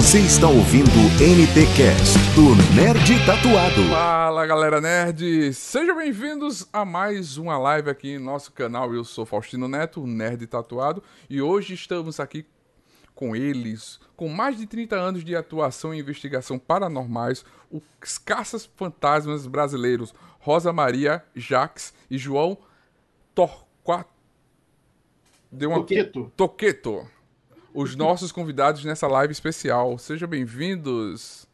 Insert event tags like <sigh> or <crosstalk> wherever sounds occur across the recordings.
Você está ouvindo NT Cast do Nerd Tatuado. Fala galera nerd, sejam bem-vindos a mais uma live aqui em nosso canal. Eu sou Faustino Neto, Nerd Tatuado, e hoje estamos aqui com eles, com mais de 30 anos de atuação em investigação paranormais, os caças fantasmas brasileiros Rosa Maria Jaques e João Torquato. Deu uma... Toqueto. Toqueto. Os nossos convidados nessa live especial. Sejam bem-vindos.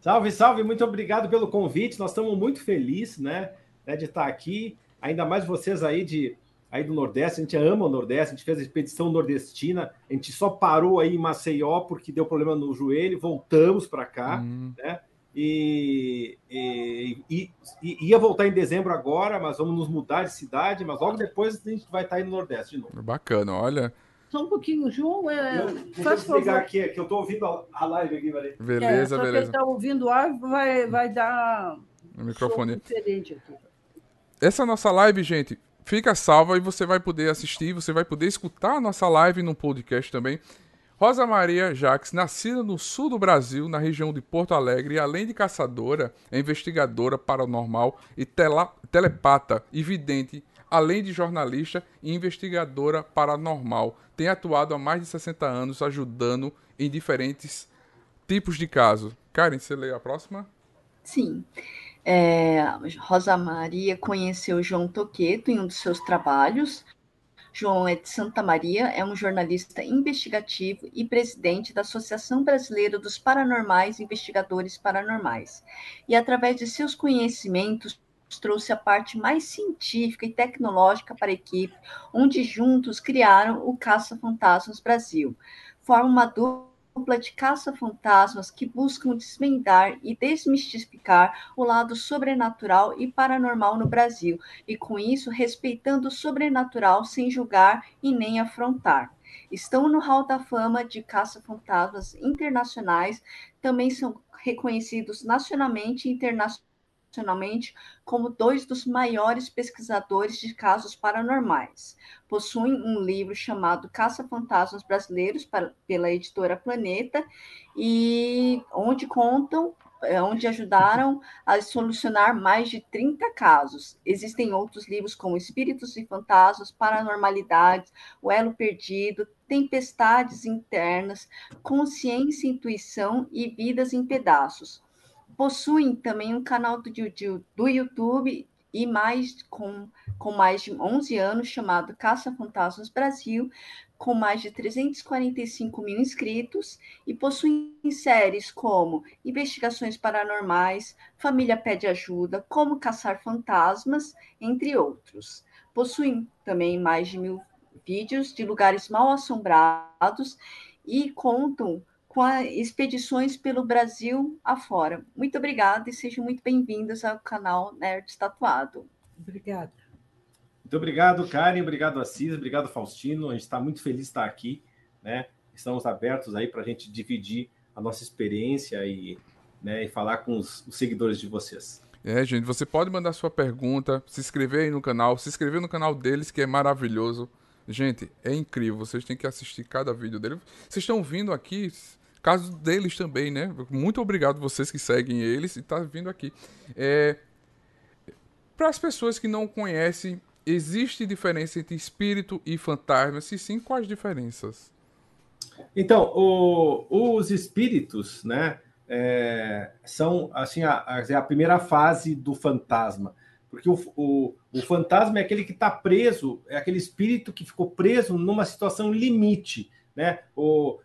Salve, salve, muito obrigado pelo convite. Nós estamos muito felizes, né, né, de estar aqui. Ainda mais vocês aí de aí do Nordeste, a gente ama o Nordeste, a gente fez a expedição nordestina, a gente só parou aí em Maceió porque deu problema no joelho, voltamos para cá, Hum. né? E, e, e- e ia voltar em dezembro agora, mas vamos nos mudar de cidade, mas logo depois a gente vai estar aí no Nordeste de novo. Bacana, olha. Só um pouquinho, João. É, Eu, deixa eu faz favor. aqui, que eu estou ouvindo a, live aqui. É, Beleza, só beleza. quem está ouvindo a vai, vai dar O microfone. som diferente aqui. Essa nossa live, gente, fica salva e você vai poder assistir, você vai poder escutar a nossa live no podcast também. Rosa Maria Jaques, nascida no sul do Brasil, na região de Porto Alegre, e além de caçadora, é investigadora paranormal e tela- telepata e vidente, além de jornalista e investigadora paranormal. Tem atuado há mais de 60 anos ajudando em diferentes tipos de casos. Karen, você lê a próxima? Sim. É, Rosa Maria conheceu João Toqueto em um dos seus trabalhos. João é de Santa Maria, é um jornalista investigativo e presidente da Associação Brasileira dos Paranormais Investigadores Paranormais. E através de seus conhecimentos, trouxe a parte mais científica e tecnológica para a equipe, onde juntos criaram o Caça Fantasmas Brasil. Forma uma dupla de caça-fantasmas que buscam desvendar e desmistificar o lado sobrenatural e paranormal no Brasil, e com isso respeitando o sobrenatural sem julgar e nem afrontar. Estão no hall da fama de caça-fantasmas internacionais, também são reconhecidos nacionalmente e internacionalmente como dois dos maiores pesquisadores de casos paranormais. Possuem um livro chamado Caça-Fantasmas Brasileiros para- pela editora Planeta e onde contam, é, onde ajudaram a solucionar mais de 30 casos. Existem outros livros como Espíritos e Fantasmas, Paranormalidades, O Elo Perdido, Tempestades Internas, Consciência e Intuição e Vidas em Pedaços. Possuem também um canal do, Yu- do YouTube e mais com, com mais de 11 anos chamado Caça Fantasmas Brasil, com mais de 345 mil inscritos e possuem séries como Investigações Paranormais, Família Pede Ajuda, Como Caçar Fantasmas, entre outros. Possuem também mais de mil vídeos de lugares mal assombrados e contam com a- expedições pelo Brasil afora. Muito obrigada e sejam muito bem-vindos ao canal Nerd Tatuado. Obrigada. Muito obrigado, Karen. Obrigado, Assis. Obrigado, Faustino. A gente está muito feliz de estar aqui, né? Estamos abertos aí para a gente dividir a nossa experiência e, né, e falar com os, os seguidores de vocês. É, gente, você pode mandar sua pergunta, se inscrever aí no canal, se inscrever no canal deles, que é maravilhoso. Gente, é incrível, vocês têm que assistir cada vídeo dele. Vocês estão vindo aqui, caso deles também, né? Muito obrigado vocês que seguem eles e tá vindo aqui. É, Para as pessoas que não conhecem, existe diferença entre espírito e fantasma? Se sim, quais diferenças? Então, o- os espíritos, né, é, são assim a, a- é primeira fase do fantasma, porque o, o- o fantasma é aquele que está preso, é aquele espírito que ficou preso numa situação limite, né? O,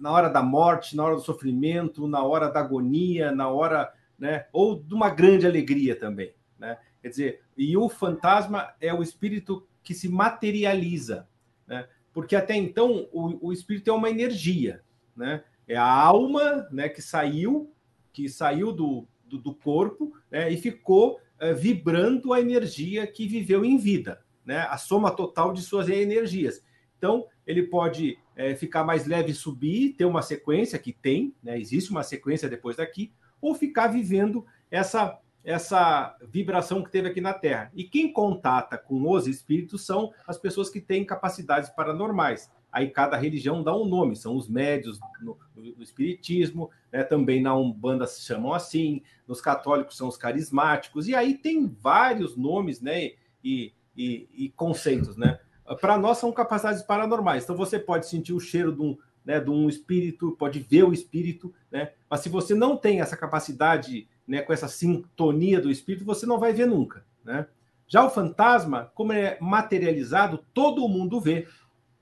na hora da morte, na hora do sofrimento, na hora da agonia, na hora, né, ou de uma grande alegria também, né? Quer dizer, e o fantasma é o espírito que se materializa, né? porque até então o, o espírito é uma energia, né? É a alma, né, que saiu, que saiu do, do, do corpo, né, e ficou eh, vibrando a energia que viveu em vida, né? A soma total de suas energias. Então ele pode eh, ficar mais leve e subir, ter uma sequência que tem, né? Existe uma sequência depois daqui, ou ficar vivendo essa essa vibração que teve aqui na Terra. E quem contata com os espíritos são as pessoas que têm capacidades paranormais. Aí cada religião dá um nome, são os médios no no Espiritismo, né? também na Umbanda se chamam assim, nos católicos são os carismáticos, e aí tem vários nomes né? e, e, e conceitos. Né? Para nós são capacidades paranormais, então você pode sentir o cheiro de um, né, de um espírito, pode ver o espírito, né? mas se você não tem essa capacidade, né, com essa sintonia do espírito, você não vai ver nunca. Né? Já o fantasma, como é materializado, todo mundo vê.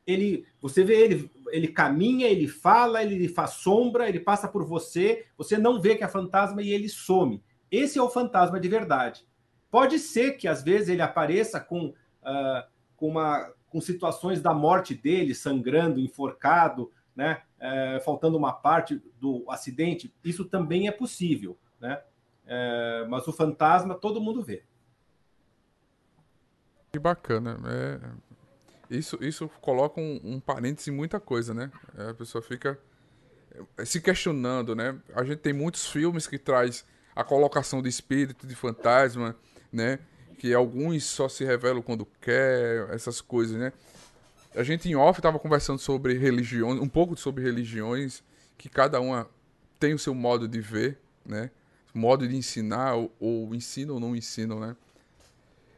Ele, você vê ele, ele caminha, ele fala, ele faz sombra, ele passa por você, você não vê que é fantasma e ele some. Esse é o fantasma de verdade. Pode ser que às vezes ele apareça com, uh, com, uma, com situações da morte dele, sangrando, enforcado, né? Uh, faltando uma parte do acidente. Isso também é possível, né? Uh, mas o fantasma todo mundo vê. Que bacana. É... Isso, isso coloca um, um parêntese em muita coisa, né? É, a pessoa fica é, se questionando, né? A gente tem muitos filmes que traz a colocação de espírito, de fantasma, né? Que alguns só se revelam quando quer, essas coisas, né? A gente em off estava conversando sobre religiões, um pouco sobre religiões, que cada uma tem o seu modo de ver, né? Modo de ensinar, ou, ou ensinam ou não ensinam, né?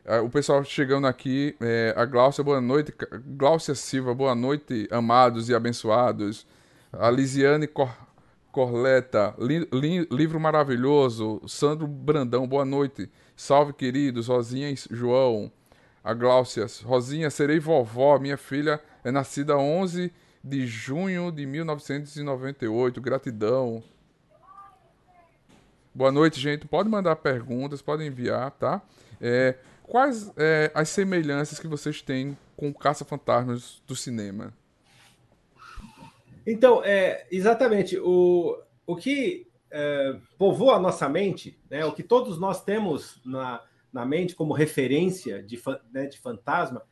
É, o pessoal chegando aqui, é, a Gláucia, boa noite. Gláucia Silva, boa noite, amados e abençoados. A Lisiane Cor Corleta, li li livro maravilhoso. Sandro Brandão, boa noite. Salve, queridos. Rosinha e João. A Gláucia, Rosinha, serei vovó. Minha filha é nascida 11 de junho de 1998. Gratidão. Boa noite, gente. Pode mandar perguntas, pode enviar, tá? É, Quais é, as semelhanças que vocês têm com Caça-Fantasmas do cinema? Então, é, exatamente, o, o que é, povoa a nossa mente, né, o que todos nós temos na, na mente como referência de, né, de fantasma,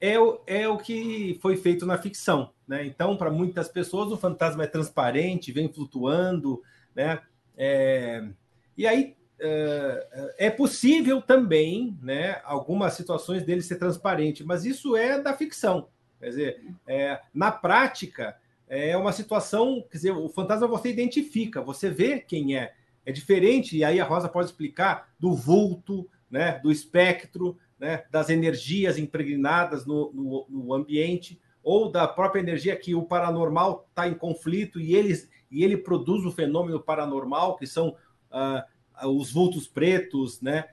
é o, é o que foi feito na ficção. Né? Então, para muitas pessoas, o fantasma é transparente, vem flutuando, né? É, e aí é possível também, né, algumas situações dele ser transparente, mas isso é da ficção. Quer dizer, é, na prática, é uma situação, quer dizer, o fantasma você identifica, você vê quem é. É diferente, e aí a Rosa pode explicar, do vulto, né, do espectro, né, das energias impregnadas no, no, no ambiente, ou da própria energia que o paranormal está em conflito e ele, e ele produz o fenômeno paranormal, que são uh, os vultos pretos, né?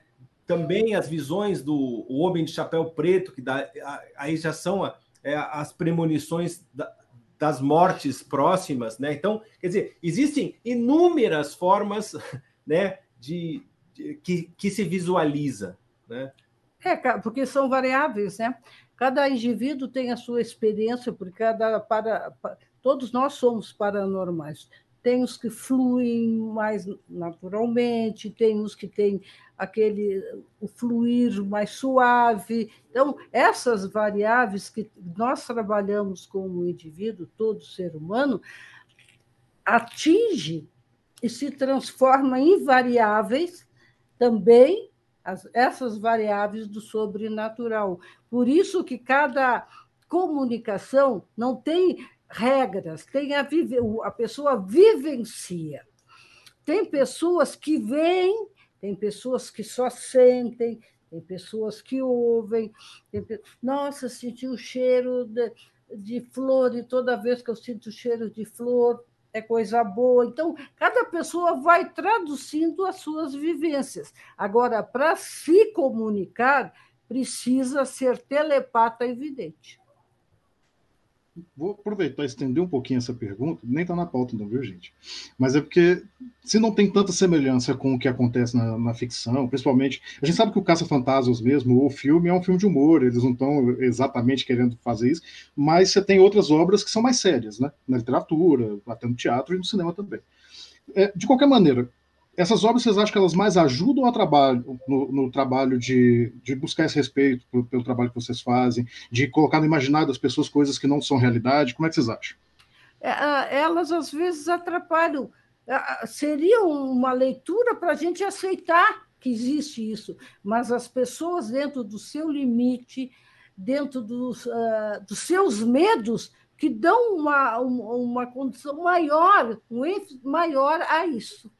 Também as visões do homem de chapéu preto, que dá, aí já são é, as premonições da, das mortes próximas, né? Então, quer dizer, existem inúmeras formas, <laughs> né, de, de que, que se visualiza, né? É, porque são variáveis, né? Cada indivíduo tem a sua experiência, porque cada para, todos nós somos paranormais tem os que fluem mais naturalmente, tem os que têm aquele o fluir mais suave. Então, essas variáveis que nós trabalhamos como indivíduo, todo ser humano, atinge e se transforma em variáveis também as, essas variáveis do sobrenatural. Por isso que cada comunicação não tem regras, tem a, vive, a pessoa vivencia. Tem pessoas que veem, tem pessoas que só sentem, tem pessoas que ouvem. Tem, nossa, senti o cheiro de, de flor, e toda vez que eu sinto o cheiro de flor, é coisa boa. Então, cada pessoa vai traduzindo as suas vivências. Agora, para se comunicar, precisa ser telepata evidente vou aproveitar e estender um pouquinho essa pergunta, nem está na pauta não, viu, gente? Mas é porque se não tem tanta semelhança com o que acontece na, na ficção, principalmente, a gente sabe que o Caça-Fantasmas mesmo, o filme é um filme de humor, eles não estão exatamente querendo fazer isso, mas você tem outras obras que são mais sérias, né? Na literatura, até no teatro e no cinema também. É, de qualquer maneira, essas obras, vocês acham que elas mais ajudam ao trabalho, no, no trabalho de, de, buscar esse respeito pelo, pelo, trabalho que vocês fazem, de colocar no imaginário das pessoas coisas que não são realidade? Como é que vocês acham? É, elas, às vezes, atrapalham. Seria uma leitura para a gente aceitar que existe isso, mas as pessoas, dentro do seu limite, dentro dos, uh, dos seus medos, que dão uma, uma, condição maior, um ênfase maior a isso.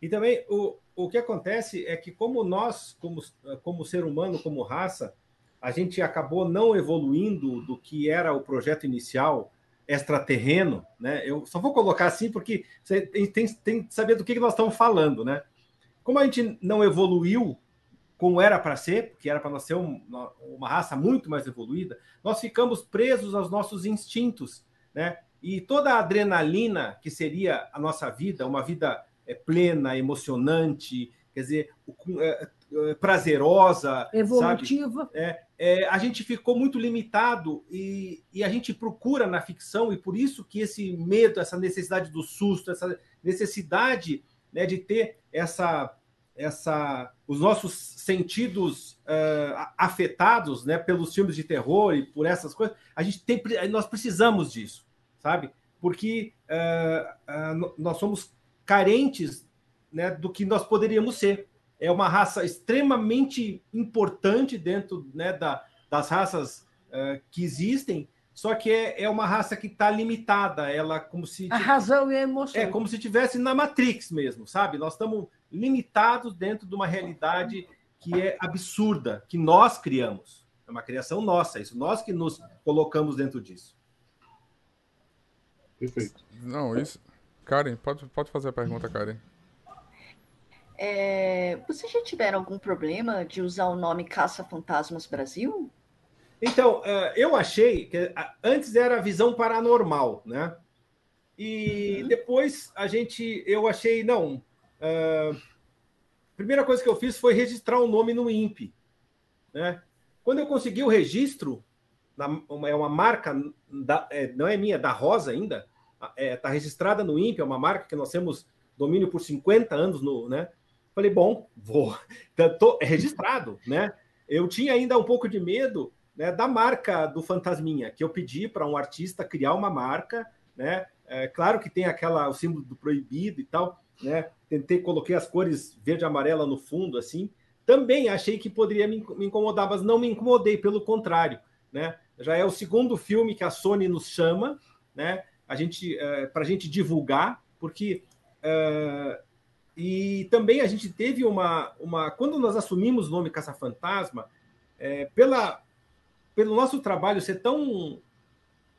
E também o, o que acontece é que, como nós, como, como ser humano, como raça, a gente acabou não evoluindo do que era o projeto inicial extraterreno, né? Eu só vou colocar assim porque você tem, tem que saber do que nós estamos falando, né? Como a gente não evoluiu como era para ser, porque era para nós ser um, uma raça muito mais evoluída, nós ficamos presos aos nossos instintos, né? E toda a adrenalina que seria a nossa vida, uma vida é, plena, emocionante, quer dizer, é, é, prazerosa, evolutiva, é, é, a gente ficou muito limitado e, e a gente procura na ficção e por isso que esse medo, essa necessidade do susto, essa necessidade né, de ter essa essa, os nossos sentidos uh, afetados né, pelos filmes de terror e por essas coisas, a gente tem, nós precisamos disso, sabe? Porque uh, uh, nós somos carentes né, do que nós poderíamos ser. É uma raça extremamente importante dentro né, da, das raças que existem, só que é, é uma raça que está limitada. Ela como se a razão e a emoção é como se tivesse na Matrix mesmo, sabe? Nós estamos limitados dentro de uma realidade que é absurda, que nós criamos. É uma criação nossa, isso nós que nos colocamos dentro disso. Perfeito. Não, isso. Karen, pode, pode fazer a pergunta, Karen. É, vocês já tiveram algum problema de usar o nome Caça Fantasmas Brasil? Então, é, eu achei que antes era visão paranormal, né? E uhum. depois a gente, eu achei, não, Uh, primeira coisa que eu fiz foi registrar o um nome no INPE. Né? Quando eu consegui o registro, é uma marca, da, é, não é minha, da Rosa ainda, está é, tá registrada no INPE, é uma marca que nós temos domínio por 50 anos, no, né? Falei, bom, vou. <laughs> Tô, é registrado, né? Eu tinha ainda um pouco de medo né, da marca do Fantasminha, que eu pedi para um artista criar uma marca, né? É, claro que tem aquela o símbolo do proibido e tal, né? Tentei, coloquei as cores verde e amarela no fundo, assim. Também achei que poderia me incomodar, mas não me incomodei, pelo contrário, né? Já é o segundo filme que a Sony nos chama, né? A gente, é, para a gente divulgar, porque é, e também a gente teve uma, uma quando nós assumimos o nome Caça Fantasma, é, pela pelo nosso trabalho ser tão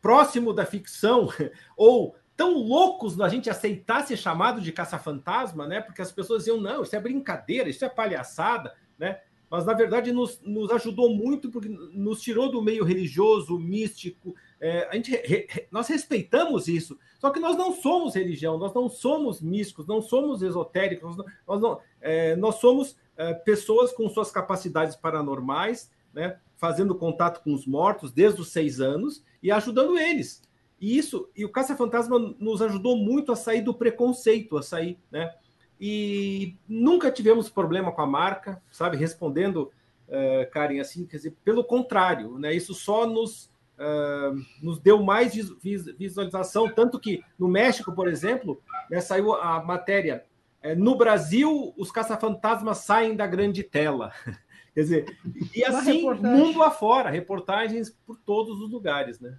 próximo da ficção <laughs> ou tão loucos na gente aceitar ser chamado de caça-fantasma, né? Porque as pessoas diziam, não, isso é brincadeira, isso é palhaçada, né? Mas, na verdade, nos, nos ajudou muito porque nos tirou do meio religioso, místico. É, a gente, re, nós respeitamos isso, só que nós não somos religião, nós não somos místicos, não somos esotéricos, nós, não, é, nós somos é, pessoas com suas capacidades paranormais, né? Fazendo contato com os mortos desde os seis anos e ajudando eles. E isso, e o Caça-Fantasma nos ajudou muito a sair do preconceito, a sair, né? E nunca tivemos problema com a marca, sabe? Respondendo, uh, Karen, assim, quer dizer, pelo contrário, né? Isso só nos, uh, nos deu mais visualização, tanto que no México, por exemplo, né, saiu a matéria. É, no Brasil, os caça-fantasmas saem da grande tela. <laughs> Quer dizer, e assim, mundo afora, reportagens por todos os lugares, né?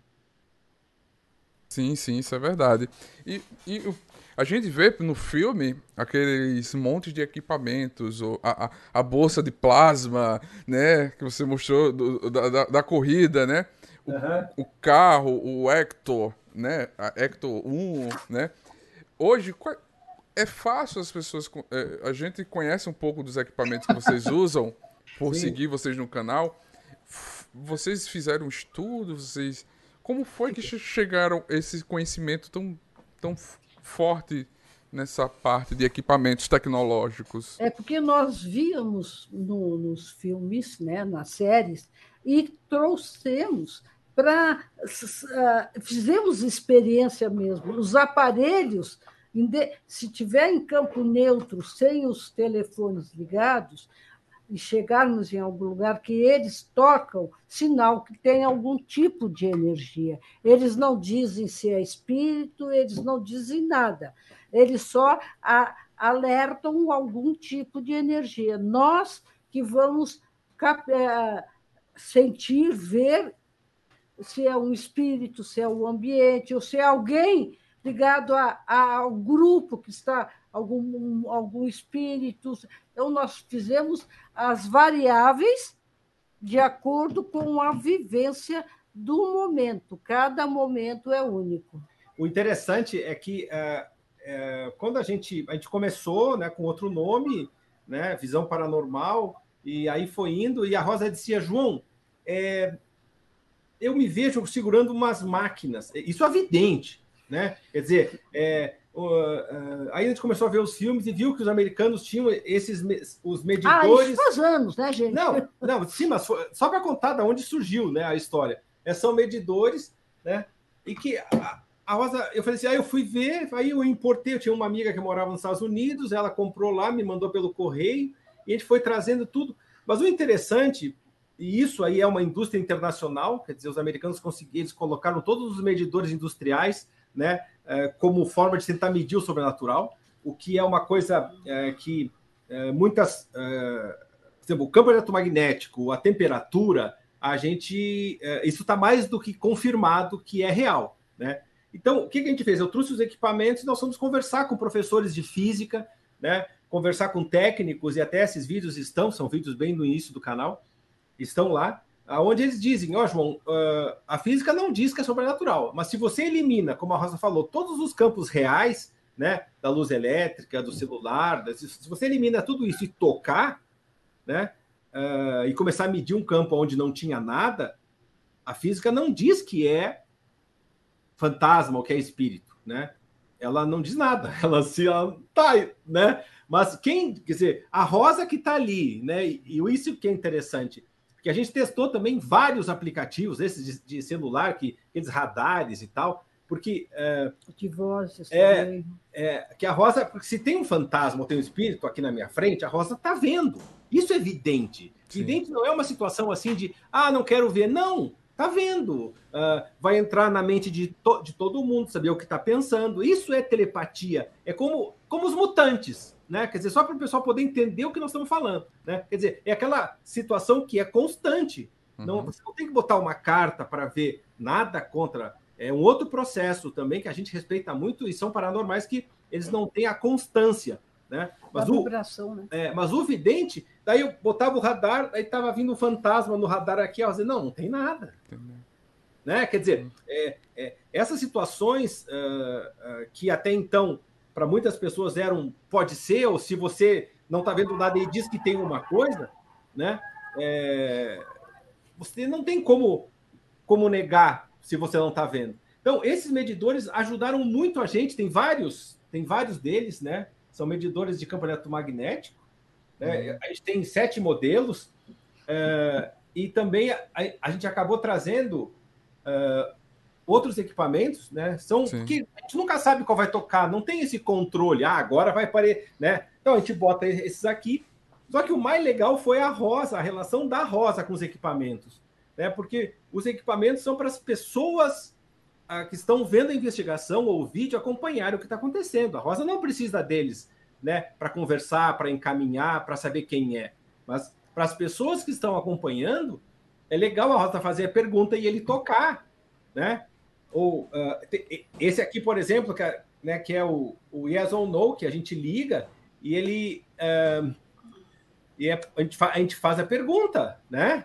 Sim, sim, isso é verdade. E, e a gente vê no filme aqueles montes de equipamentos, a, a, a bolsa de plasma, né? Que você mostrou do, da, da, da, corrida, né? O, uhum. o, carro, o Hector, né? A Hector 1, né? Hoje, é fácil as pessoas. É, a gente conhece um pouco dos equipamentos que vocês <laughs> usam por Sim. seguir vocês no canal. Vocês fizeram um estudo, vocês como foi que chegaram esse conhecimento tão, tão forte nessa parte de equipamentos tecnológicos? É porque nós víamos no, nos filmes, né, nas séries, e trouxemos para. Uh, fizemos experiência mesmo. Os aparelhos, se tiver em campo neutro, sem os telefones ligados, e chegarmos em algum lugar que eles tocam sinal que tem algum tipo de energia. Eles não dizem se é espírito, eles não dizem nada. Eles só alertam algum tipo de energia. Nós que vamos é, sentir, ver se é um espírito, se é o ambiente, ou se é alguém ligado a, a, ao grupo que está, algum, algum espírito. Então, nós fizemos as variáveis de acordo com a vivência do momento. Cada momento é único. O interessante é que é, é, quando a gente, a gente começou né, com outro nome, né, Visão Paranormal, e aí foi indo, e a Rosa dizia, João, é, eu me vejo segurando umas máquinas. Isso é evidente, né? Quer dizer, é, uh, aí a gente começou a ver os filmes e viu que os americanos tinham esses os medidores. Ah, isso faz anos, né, gente? Não, não, sim, mas só para contar de onde surgiu, né, a história. É, são medidores, né? E que a, a Rosa, eu falei assim, aí ah, eu fui ver, aí eu importei, eu tinha uma amiga que morava nos Estados Unidos, ela comprou lá, me mandou pelo correio e a gente foi trazendo tudo. Mas o interessante e isso aí é uma indústria internacional, quer dizer, os americanos conseguiram, eles colocaram todos os medidores industriais né, é, como forma de tentar medir o sobrenatural, o que é uma coisa é, que é, muitas. por exemplo, o campo eletromagnético, a temperatura, a gente. isso está mais do que confirmado que é real. Né? Então, o que a gente fez? Eu trouxe os equipamentos e nós fomos conversar com professores de física, né? conversar com técnicos, e até esses vídeos estão, são vídeos bem no início do canal, estão lá onde eles dizem, ó, oh, João, uh, a física não diz que é sobrenatural, mas se você elimina, como a Rosa falou, todos os campos reais, né, da luz elétrica, do celular, se você elimina tudo isso e tocar, né, uh, e começar a medir um campo onde não tinha nada, a física não diz que é fantasma ou que é espírito, né? Ela não diz nada, <laughs> ela se ela tá, né? Mas quem, quer dizer, a rosa que está ali, né? E isso que é interessante, que a gente testou também vários aplicativos, esses de, de celular, que aqueles radares e tal, porque é, de vozes é, é, que a Rosa, porque se tem um fantasma ou tem um espírito aqui na minha frente, a Rosa está vendo. Isso é evidente. Sim. Evidente não é uma situação assim de ah, não quero ver. Não, tá vendo. Uh, vai entrar na mente de, to de todo mundo, saber o que está pensando. Isso é telepatia. É como, como os mutantes né? Quer dizer, só para o pessoal poder entender o que nós estamos falando, né? Quer dizer, é aquela situação que é constante. Uhum. Não, você não tem que botar uma carta para ver nada contra. É um outro processo também que a gente respeita muito e são paranormais que eles não têm a constância, né? Mas, o, né? É, mas o vidente, daí eu botava o radar, aí estava vindo um fantasma no radar aqui, eu dizia, não, não tem nada. Né? Quer dizer, uhum. é, é, essas situações uh, uh, que até então para muitas pessoas eram pode ser, ou se você não está vendo nada e diz que tem uma coisa, né? É, você não tem como, como negar se você não está vendo. Então, esses medidores ajudaram muito a gente, tem vários, tem vários deles, né? São medidores de campo eletromagnético. Né? Uhum. A gente tem sete modelos, é, e também a, a, gente acabou trazendo é, outros equipamentos, né? São Sim. que a gente nunca sabe qual vai tocar, não tem esse controle. Ah, agora vai parar, né? Então a gente bota esses aqui. Só que o mais legal foi a Rosa, a relação da Rosa com os equipamentos, né? Porque os equipamentos são para as pessoas ah, que estão vendo a investigação ou o vídeo acompanhar o que está acontecendo. A Rosa não precisa deles, né? Para conversar, para encaminhar, para saber quem é. Mas para as pessoas que estão acompanhando, é legal a Rosa fazer a pergunta e ele tocar, né? Ou uh, esse aqui, por exemplo, que é, né, que é o, o, Yes or No, que a gente liga e ele. Uh, e é, a, gente a gente faz a pergunta, né?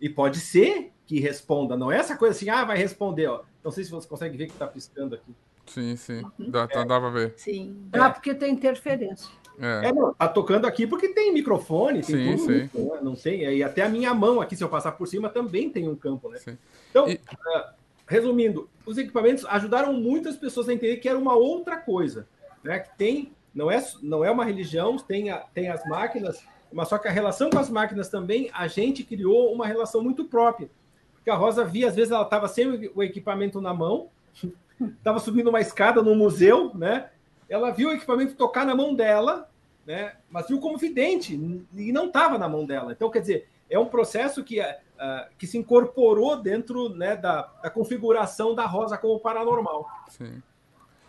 E pode ser que responda, não é essa coisa assim, ah, vai responder, ó. Não sei se você consegue ver que está piscando aqui. Sim, sim. Uhum. Dá, é. dá pra ver. Sim. É. Ah, porque tem interferência. É. é, não, tá tocando aqui porque tem microfone, tem sim, tudo sim. né? não tem, e até a minha mão aqui, se eu passar por cima, também tem um campo, né? Sim. Então, e... uh, resumindo, os equipamentos ajudaram muitas pessoas a entender que era uma outra coisa, né? Que tem, não é, não é uma religião, tem, a, tem as máquinas, mas só que a relação com as máquinas também, a gente criou uma relação muito própria. Porque a Rosa via, às vezes ela estava sem o equipamento na mão, <laughs> estava subindo uma escada no museu, né? Ela viu o equipamento tocar na mão dela, né? Mas viu como vidente e não estava na mão dela. Então, quer dizer, é um processo que uh, que se incorporou dentro né, da, da, configuração da Rosa como paranormal. Sim.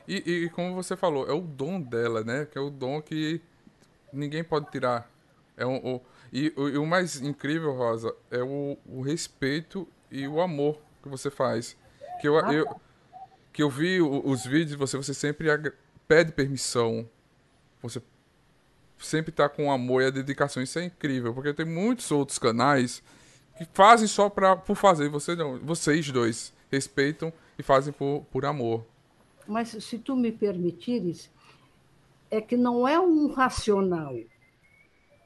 E, e, como você falou, é o dom dela, né? Que é o dom que ninguém pode tirar. É um, o, e, o, e o mais incrível, Rosa, é o, o respeito e o amor que você faz. Que eu, Ah, eu, que eu vi os vídeos de você, você sempre pede permissão. Você sempre tá com amor e a dedicação. Isso é incrível, porque tem muitos outros canais que fazem só pra, por fazer. Você não, vocês dois respeitam e fazem por, por amor. Mas se tu me permitires, é que não é um racional.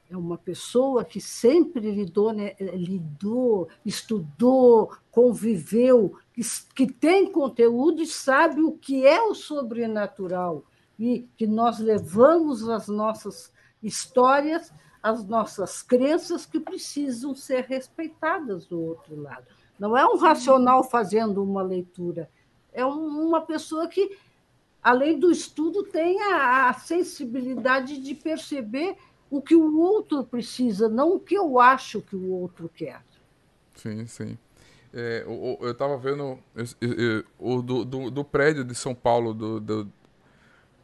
É uma pessoa que sempre lidou, né, lidou estudou, conviveu, que, que tem conteúdo e sabe o que é o sobrenatural. E que nós levamos as nossas histórias, as nossas crenças que precisam ser respeitadas do outro lado. Não é um racional fazendo uma leitura, é um- uma pessoa que, além do estudo, tem a, sensibilidade de perceber o que o outro precisa, não o que eu acho que o outro quer. Sim, sim. É, eu tava vendo esse- e- e- o do, do, do prédio de São Paulo, do, do-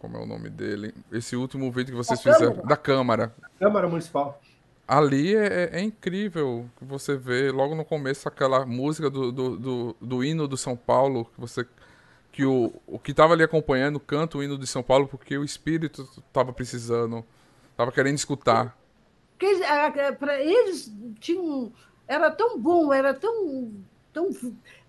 Como é o nome dele? Esse último vídeo que vocês Da fizeram. Câmara. Da Câmara. Câmara Municipal. Ali é, é incrível que você vê logo no começo aquela música do, do, do, do hino do São Paulo, que você. Que o, o que tava ali acompanhando canta o hino de São Paulo porque o espírito tava precisando, tava querendo escutar. Para eles tinham, era tão bom, era tão, tão,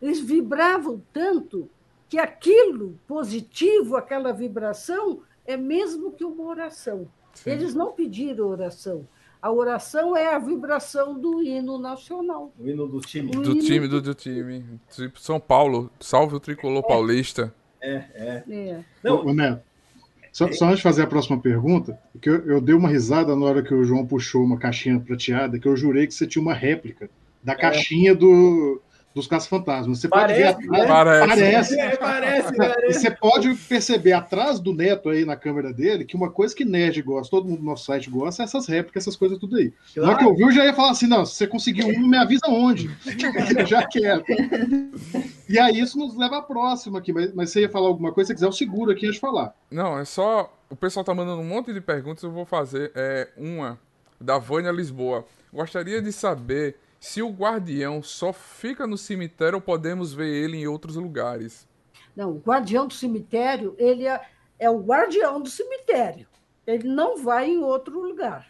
eles vibravam tanto que aquilo positivo, aquela vibração, é mesmo que uma oração. Sim. Eles não pediram oração. A oração é a vibração do hino nacional. O hino do time. O Do hino time, do, do time. Tipo, São Paulo, salve o tricolor paulista. É. É. Não, Ô, ô, Neto, só, só antes de fazer a próxima pergunta, que eu, eu dei uma risada na hora que o João puxou uma caixinha prateada, que eu jurei que você tinha uma réplica da caixinha do, dos caça-fantasmas. Você pode ver Parece, atrás. né? Parece. Parece. É, parece, E parece. você pode perceber atrás do Neto aí na câmera dele que uma coisa que nerd gosta, todo mundo no nosso site gosta, é essas réplicas, essas coisas tudo aí. Na hora que eu vi, eu já ia falar assim: não, se você conseguir um, me avisa onde. eu já quero. E aí isso nos leva à próxima aqui, mas, mas você ia falar alguma coisa, se quiser, eu seguro aqui antes de falar. Não, é só. O pessoal tá mandando um monte de perguntas, eu vou fazer é, uma da Vânia Lisboa. Gostaria de saber se o guardião só fica no cemitério podemos ver ele em outros lugares. Não, o guardião do cemitério, ele é, é o guardião do cemitério. Ele não vai em outro lugar.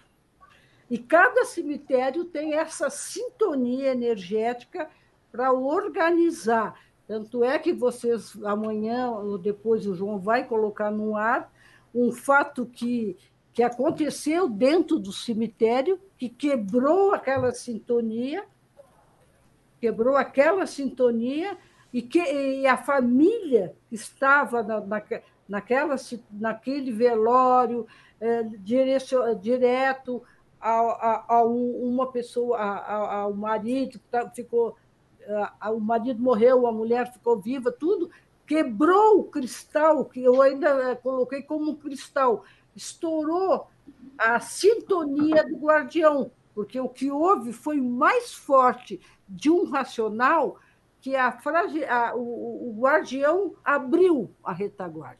E cada cemitério tem essa sintonia energética para organizar. Tanto é que vocês, amanhã ou depois, o João vai colocar no ar um fato que, que aconteceu dentro do cemitério, que quebrou aquela sintonia, quebrou aquela sintonia, e, que, e a família estava na, na, naquela, naquele velório, é, direto a, a, a um, uma pessoa, ao marido, que ficou. A, o marido morreu, a mulher ficou viva, tudo, quebrou o cristal, que eu ainda coloquei como cristal, estourou a sintonia do guardião, porque o que houve foi mais forte de um racional que a, a o, o, guardião abriu a retaguarda.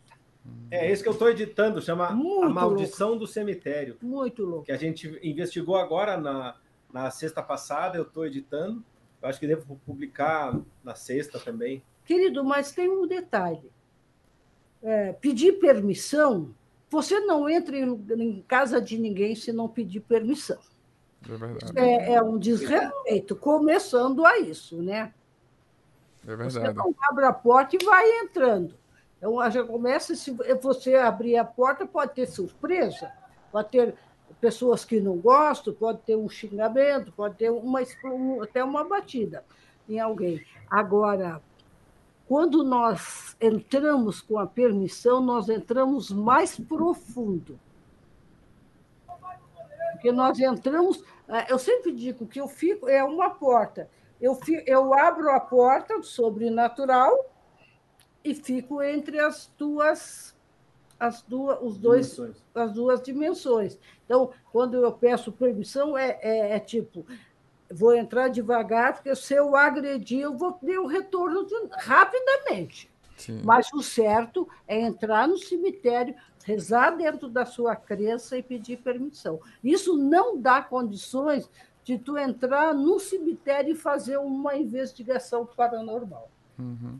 É esse que eu estou editando, chama Muito A Maldição louco. do Cemitério. Muito louco. Que a gente investigou agora na, na sexta passada, eu estou editando. Eu acho que devo publicar na sexta também. Querido, mas tem um detalhe. É, pedir permissão, você não entra em, em, casa de ninguém se não pedir permissão. É verdade. É, é um desrespeito, começando a isso, né? É verdade. Você não abre a porta e vai entrando. Então, já começa, se você abrir a porta, pode ter surpresa, pode ter pessoas que não gostam, pode ter um xingamento, pode ter uma, até uma batida em alguém. Agora, quando nós entramos com a permissão, nós entramos mais profundo. Porque nós entramos. Eu sempre digo que eu fico, é uma porta. Eu, fico, eu abro a porta do sobrenatural e fico entre as duas as duas os dois dimensões. as duas dimensões então quando eu peço permissão é, é, é, tipo vou entrar devagar porque se eu agredir eu vou ter o um retorno de, rapidamente Sim. mas o certo é entrar no cemitério rezar dentro da sua crença e pedir permissão isso não dá condições de tu entrar no cemitério e fazer uma investigação paranormal. Uhum.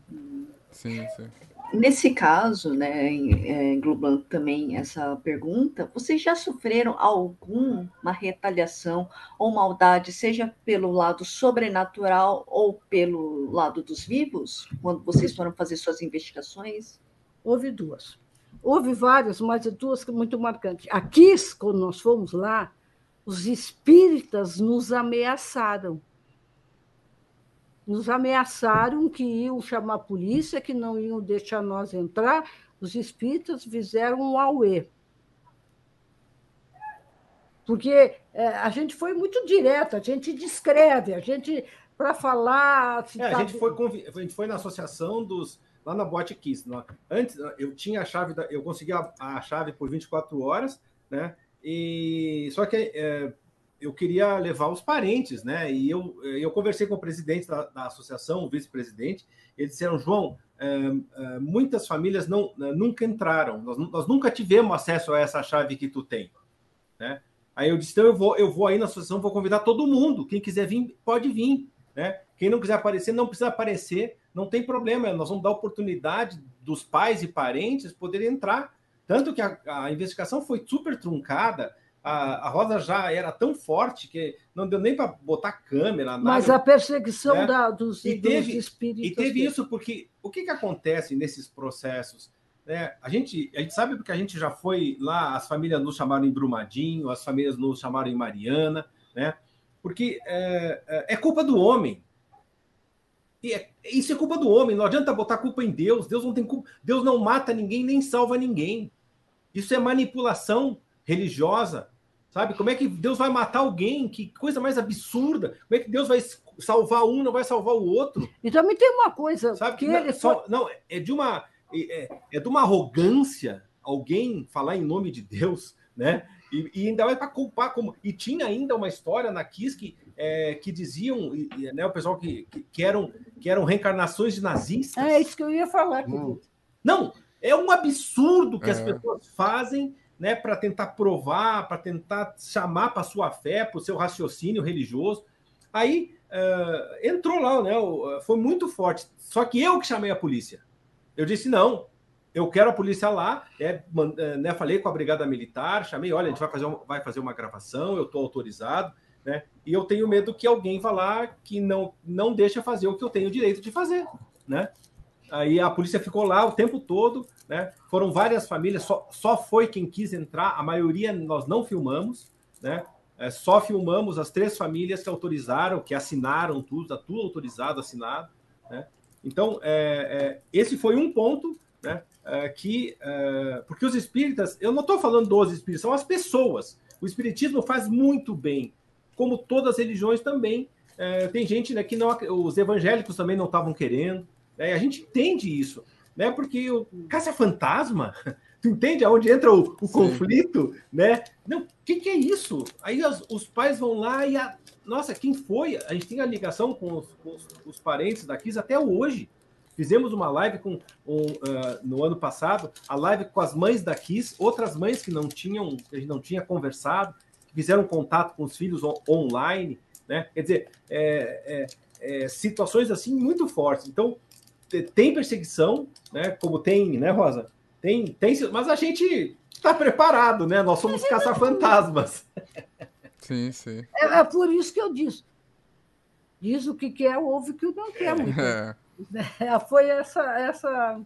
Sim, sim. Nesse caso, né, é, englobando também essa pergunta, vocês já sofreram alguma retaliação ou maldade, seja pelo lado sobrenatural ou pelo lado dos vivos, quando vocês foram fazer suas investigações? Houve duas. Houve várias, mas duas muito marcantes. Aqui, quando nós fomos lá, os espíritas nos ameaçaram nos ameaçaram que iam chamar a polícia, que não iam deixar nós entrar. Os espíritas fizeram um auê. Porque é, a gente foi muito direto, a gente descreve, a gente, para falar. É, a, gente foi, a gente foi na associação dos. lá na Boate Kiss. Antes, eu tinha a chave, da, eu conseguia a, a chave por 24 horas, né? E só que é, eu queria levar os parentes, né? E eu, eu conversei com o presidente da, da associação, o vice-presidente, eles disseram, João, é, é, muitas famílias não, nunca entraram, nós, nós, nunca tivemos acesso a essa chave que tu tem, né? Aí eu disse, então eu vou, eu vou aí na associação, vou convidar todo mundo, quem quiser vir, pode vir, né? Quem não quiser aparecer, não precisa aparecer, não tem problema, nós vamos dar oportunidade dos pais e parentes poderem entrar. Tanto que a, a investigação foi super truncada, a, a Rosa já era tão forte que não deu nem para botar câmera. Nada, Mas a perseguição né? da, dos, e teve, dos espíritos. E teve isso porque o que, que acontece nesses processos? É, a, gente, a gente sabe porque a gente já foi lá, as famílias nos chamaram em Brumadinho, as famílias nos chamaram em Mariana, né? Porque é, é, é culpa do homem. E é, isso é culpa do homem. Não adianta botar culpa em Deus. Deus não tem culpa. Deus não mata ninguém nem salva ninguém. Isso é manipulação religiosa Sabe? Como é que Deus vai matar alguém? Que coisa mais absurda. Como é que Deus vai salvar um, não vai salvar o outro? E também tem uma coisa. Sabe que, ele só, foi... não, é de uma é, é, de uma arrogância alguém falar em nome de Deus, né? E, e ainda vai para culpar como e tinha ainda uma história na Kiss que, é, que diziam, né, o pessoal que, que, que, eram que eram reencarnações de nazistas. É isso que eu ia falar. Hum. Não, é um absurdo que as é. pessoas fazem né, para tentar provar, para tentar chamar para sua fé, para o seu raciocínio religioso. Aí uh, entrou lá, né, foi muito forte. Só que eu que chamei a polícia. Eu disse: não, eu quero a polícia lá. É, né, falei com a Brigada Militar, chamei: olha, a gente vai fazer uma, vai fazer uma gravação, eu estou autorizado. Né, e eu tenho medo que alguém vá lá que não, não deixa fazer o que eu tenho direito de fazer. Né? Aí a polícia ficou lá o tempo todo, né? Foram várias famílias, só, só foi quem quis entrar, a maioria nós não filmamos, né? É, só filmamos as três famílias que autorizaram, que assinaram tudo, está tudo autorizado, assinado, né? Então, é, é, esse foi um ponto, né? É, que, é, porque os espíritas, eu não estou falando dos espíritas, são as pessoas. O espiritismo faz muito bem, como todas as religiões também. É, tem gente né, que não, os evangélicos também não estavam querendo, né? A gente entende isso, né? Porque o caça-fantasma, <laughs> tu entende aonde entra o, o conflito, né? Não, o que, que, é isso? Aí os, os, pais vão lá e a, nossa, quem foi? A gente tem a ligação com os, com os, os parentes da Kiss até hoje. Fizemos uma live com um, uh, no ano passado, a live com as mães da Kiss, outras mães que não tinham, que a gente não tinha conversado, fizeram contato com os filhos on, online, né? Quer dizer, é, é, é, situações assim muito fortes. Então, tem perseguição, né? Como tem, né, Rosa? Tem, tem, mas a gente está preparado, né? Nós somos caça-fantasmas. Sim, sim. É, é, por isso que eu disse. Diz o que quer, ouve o que não quer. Muito. É. <laughs> <laughs> é. Foi essa, essa.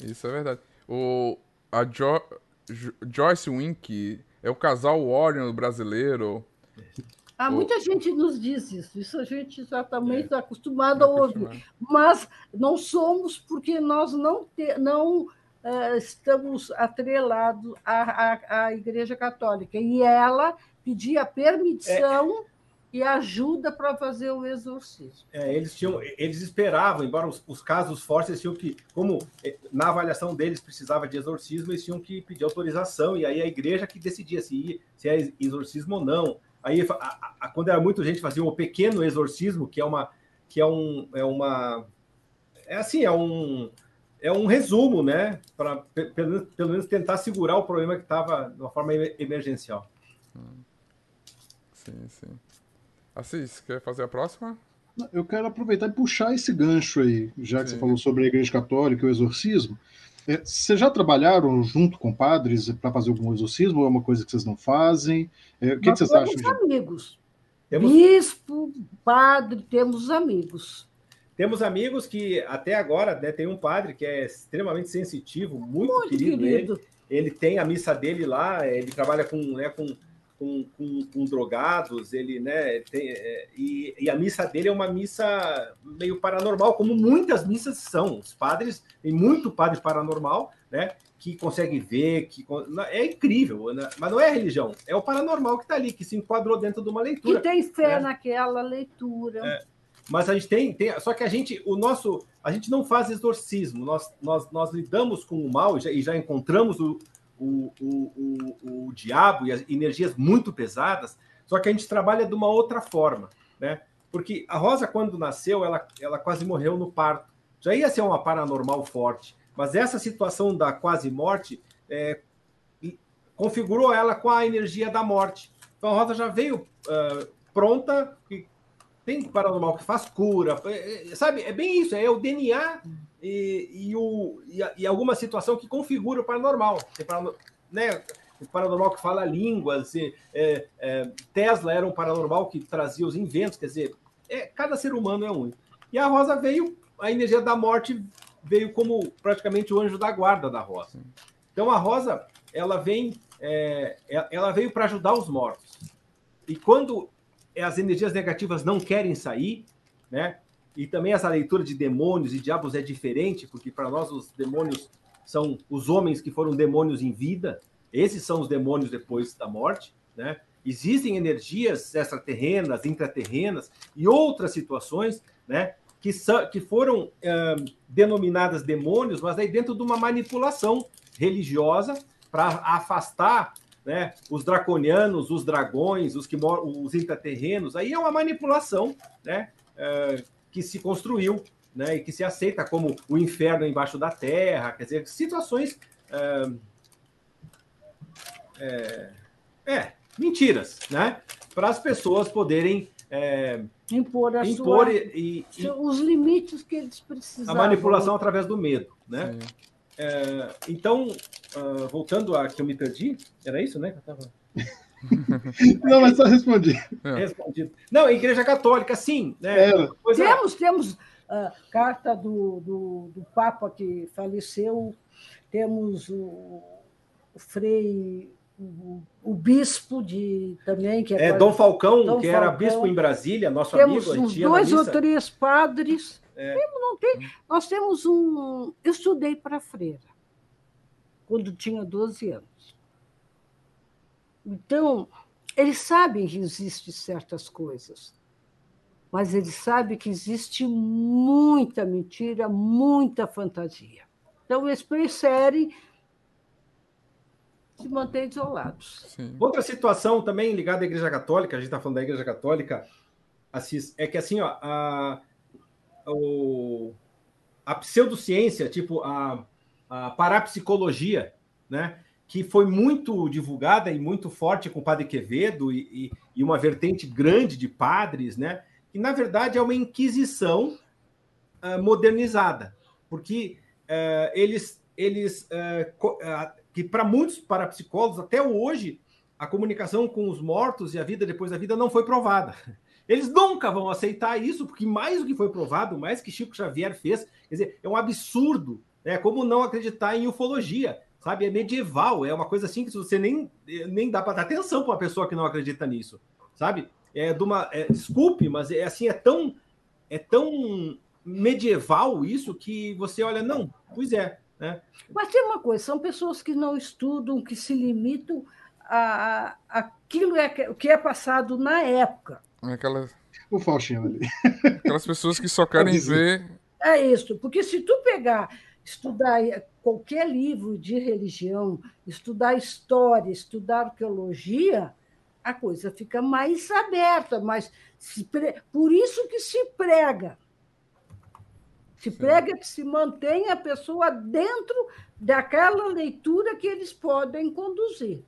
Isso é verdade. O, a jo, jo, Joyce Wink é o casal Warren brasileiro. Há muita gente nos diz isso, isso a gente já também está é. acostumado a ouvir, mas não somos porque nós não, te, não uh, estamos atrelados à, à, à, Igreja Católica. E ela pedia permissão é. e ajuda para fazer o exorcismo. É, eles, tinham, eles esperavam, embora os, os casos fortes, eles tinham que, como eh, na avaliação deles precisava de exorcismo, eles tinham que pedir autorização, e aí a igreja que decidia se, se é exorcismo ou não. Aí, a, a, quando era muita gente, fazia um pequeno exorcismo, que é uma. Que é, um, é uma. É assim, é um. É um resumo, né? Para pelo, pelo menos tentar segurar o problema que estava de uma forma emergencial. Sim, sim. Assis, quer fazer a próxima? Eu quero aproveitar e puxar esse gancho aí, já que sim. você falou sobre a Igreja Católica e o exorcismo. É, vocês já trabalharam junto com padres para fazer algum exorcismo ou é uma coisa que vocês não fazem? É, o que, que vocês acham? Temos amigos. Temos... Bispo, padre, temos amigos. Temos amigos que até agora né, tem um padre que é extremamente sensitivo, muito, muito querido. querido. Ele, ele tem a missa dele lá, ele trabalha com, né, com com, com, com drogados, ele, né, tem, é, e, e, a missa dele é uma missa meio paranormal, como muitas missas são. Os padres, tem muito padre paranormal, né, que consegue ver, que é incrível, né? mas não é religião, é o paranormal que está ali, que se enquadrou dentro de uma leitura. Que tem fé né? naquela leitura. É, mas a gente tem, tem, só que a gente, o nosso, a gente não faz exorcismo, nós, nós, nós lidamos com o mal e já, e já encontramos o, o, o, o, o diabo e as energias muito pesadas, só que a gente trabalha de uma outra forma, né? Porque a Rosa, quando nasceu, ela, ela quase morreu no parto. Já ia ser uma paranormal forte, mas essa situação da quase morte é, configurou ela com a energia da morte. Então a Rosa já veio uh, pronta, tem paranormal que faz cura, é, é, sabe? É bem isso, é o DNA e, e, o, e, e alguma situação que configura o paranormal. Tem paranormal, né? O paranormal que fala línguas, e, é, é, Tesla era um paranormal que trazia os inventos, quer dizer, é, cada ser humano é único. E a Rosa veio, a energia da morte veio como praticamente o anjo da guarda da Rosa. Então a Rosa, ela vem, é, ela veio para ajudar os mortos. E quando as energias negativas não querem sair, né? E também essa leitura de demônios e diabos é diferente, porque para nós os demônios são os homens que foram demônios em vida, esses são os demônios depois da morte, né? Existem energias extraterrenas, intraterrenas e outras situações, né? Que, são, que foram denominadas demônios, mas aí dentro de uma manipulação religiosa para afastar né, os draconianos, os dragões, os que moram, os intraterrenos. Aí é uma manipulação, né? Que se construiu né, e que se aceita como o inferno embaixo da terra, quer dizer, situações. É, é, é mentiras, né? Para as pessoas poderem é, impor, a impor sua, e, e, os limites que eles precisavam. A manipulação através do medo, né? É, então, uh, voltando a que eu me perdi, era isso, né? Que eu tava... <laughs> <laughs> Não, mas só respondi. É. Respondido. Não, Igreja Católica, sim. Né? É. Temos, temos a carta do, do, do, Papa que faleceu, temos o, o Frei, o, o, bispo de também, que é, é Dom Falcão, Dom que Falcão. era bispo em Brasília, nosso temos amigo. Temos dois ou três padres. É. Não tem, nós temos um. Eu estudei para freira quando tinha 12 anos. Então, eles sabem que existem certas coisas, mas eles sabem que existe muita mentira, muita fantasia. Então, eles preferem se manter isolados. Sim. Outra situação também ligada à Igreja Católica, a gente está falando da Igreja Católica, Assis, é que assim, ó, a, o, a pseudociência, tipo a, a parapsicologia, né? Que foi muito divulgada e muito forte com o Padre Quevedo e, e, uma vertente grande de padres, né? Que na verdade é uma inquisição uh, modernizada, porque uh, eles, eles uh, que para muitos parapsicólogos até hoje a comunicação com os mortos e a vida depois da vida não foi provada. Eles nunca vão aceitar isso, porque mais do que foi provado, mais que Chico Xavier fez, quer dizer, é um absurdo. É né? como não acreditar em ufologia sabe? É medieval, é uma coisa assim que você nem, nem dá para dar atenção para uma pessoa que não acredita nisso, sabe? É de uma, é, desculpe, mas é assim, é tão, é tão medieval isso que você olha, não, pois é, né? Mas tem uma coisa, são pessoas que não estudam, que se limitam a, a aquilo é, que é passado na época. Aquelas... O Faustinho ali. Aquelas pessoas que só querem <laughs> ver. É isso, porque se tu pegar estudar qualquer livro de religião, estudar história, estudar arqueologia, a coisa fica mais aberta, mas pre... por isso que se prega. Se prega que se mantenha a pessoa dentro daquela leitura que eles podem conduzir.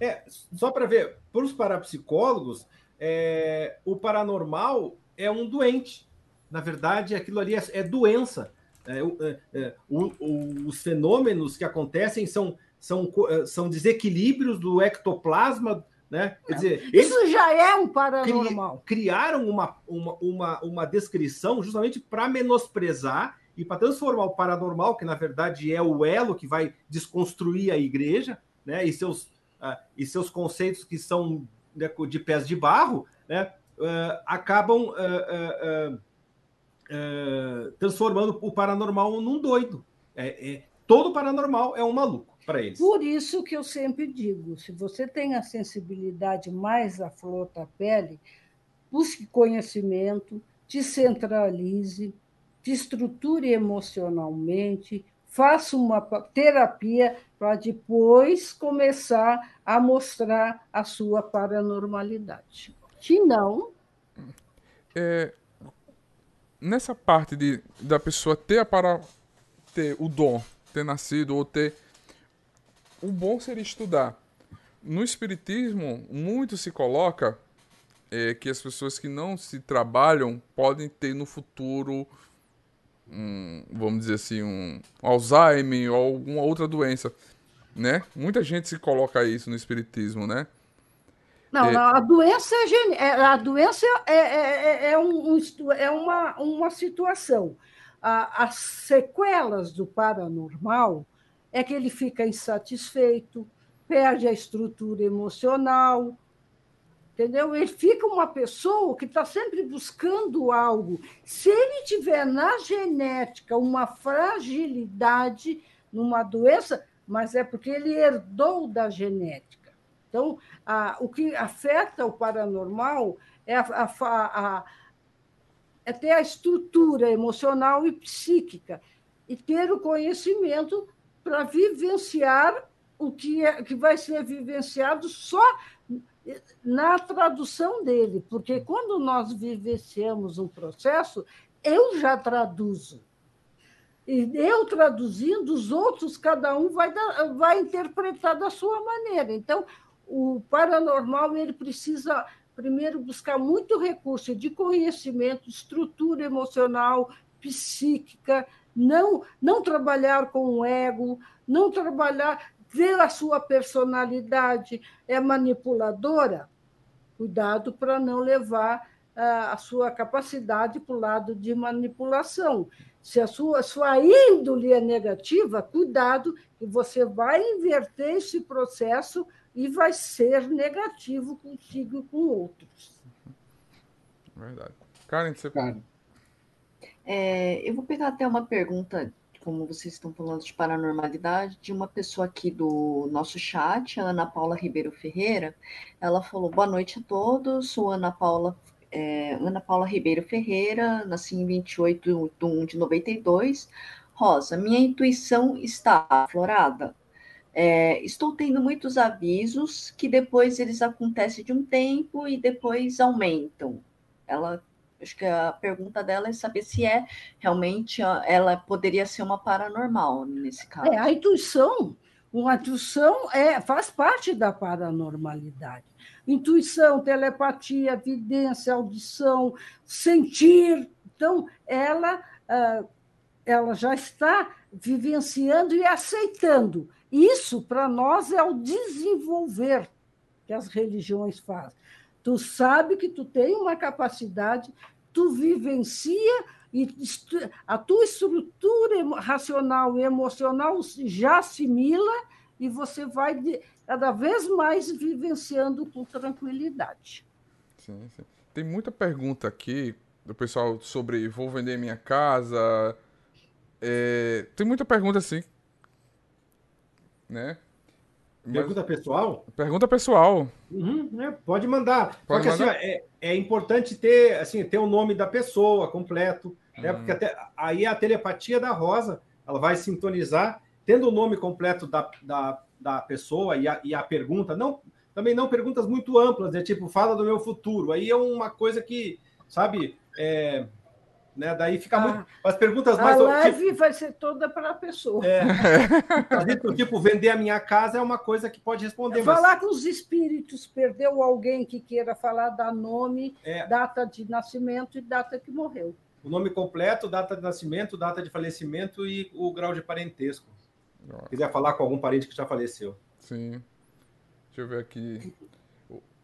É, só para ver, para os parapsicólogos, é, o paranormal é um doente. Na verdade, aquilo ali é, é doença. É, é, é o, o, os fenômenos que acontecem são, são, é, são desequilíbrios do ectoplasma. Né? Quer dizer, Isso já é um paranormal. Cri, criaram uma, uma, uma, uma descrição justamente para menosprezar e para transformar o paranormal, que na verdade é o elo que vai desconstruir a igreja, né? E seus, uh, e seus conceitos que são né, de pés de barro, né? Uh, acabam uh, transformando o paranormal num doido. É, é, todo paranormal é um maluco para eles. Por isso que eu sempre digo: se você tem a sensibilidade mais à flor da pele, busque conhecimento, descentralize, te estruture emocionalmente, faça uma terapia para depois começar a mostrar a sua paranormalidade. Se não. É, nessa parte de, da pessoa ter, para, ter o dom, ter nascido ou ter. O bom seria estudar. No Espiritismo, muito se coloca é, que as pessoas que não se trabalham podem ter no futuro um, vamos dizer assim, um Alzheimer ou alguma outra doença, né? Muita gente se coloca isso no espiritismo, né? Não, é... a doença é, gen... É, a doença é, é, é, é, um, é uma, uma situação. as sequelas do paranormal é que ele fica insatisfeito, perde a estrutura emocional, entendeu? Ele fica uma pessoa que está sempre buscando algo. Se ele tiver na genética uma fragilidade numa doença, mas é porque ele herdou da genética. Então, a, o que afeta o paranormal é, a, a, a, é ter a estrutura emocional e psíquica e ter o conhecimento para vivenciar o que, é, que vai ser vivenciado só na tradução dele, porque quando nós vivenciamos um processo, eu já traduzo. E eu traduzindo, os outros, cada um vai, vai interpretar da sua maneira. Então, o paranormal ele precisa primeiro buscar muito recurso de conhecimento, estrutura emocional, psíquica, não não trabalhar com o ego, não trabalhar ver a sua personalidade é manipuladora, cuidado para não levar a sua capacidade para o lado de manipulação. Se a sua, sua índole é negativa, cuidado, que você vai inverter esse processo e vai ser negativo consigo e com outros. Verdade. Karen, você. Karen. É, eu vou pegar até uma pergunta como vocês estão falando de paranormalidade, de uma pessoa aqui do nosso chat, a Ana Paula Ribeiro Ferreira. Ela falou: Boa noite a todos, sou Ana Paula, é, Ana Paula Ribeiro Ferreira, nasci em 28 de 1 de 92. Rosa, minha intuição está aflorada. É, estou tendo muitos avisos que depois eles acontecem de um tempo e depois aumentam. Ela Acho que a pergunta dela é saber se é realmente ela poderia ser uma paranormal nesse caso. É, a intuição, uma intuição é, faz parte da paranormalidade. Intuição, telepatia, evidência, audição, sentir. Então, ela, ah, ela já está vivenciando e aceitando. Isso, para nós, é o desenvolver que as religiões fazem. Tu sabe que tu tem uma capacidade, tu vivencia e a tua estrutura racional e emocional já assimila e você vai cada vez mais vivenciando com tranquilidade. Sim, sim. Tem muita pergunta aqui do pessoal sobre vou vender minha casa. É, tem muita pergunta assim, né? Pergunta pessoal? Pergunta pessoal. Uhum, né? Pode mandar. Pode Só que mandar? assim, é, é, importante ter assim ter o nome da pessoa completo, né? Hum. Porque até, aí a telepatia da Rosa ela vai sintonizar, tendo o nome completo da, da, da pessoa e a, e a pergunta, não também não perguntas muito amplas, né? Tipo, fala do meu futuro. Aí é uma coisa que, sabe, é, né? Daí fica ah, muito. As perguntas mais. A live tipo, vai ser toda para a pessoa. É, <laughs> tipo, tipo, vender a minha casa é uma coisa que pode responder. Falar mas... com os espíritos, perdeu alguém que queira falar, dar nome, é. data de nascimento e data que morreu. O nome completo, data de nascimento, data de falecimento e o grau de parentesco. Se quiser falar com algum parente que já faleceu. Sim. Deixa eu ver aqui.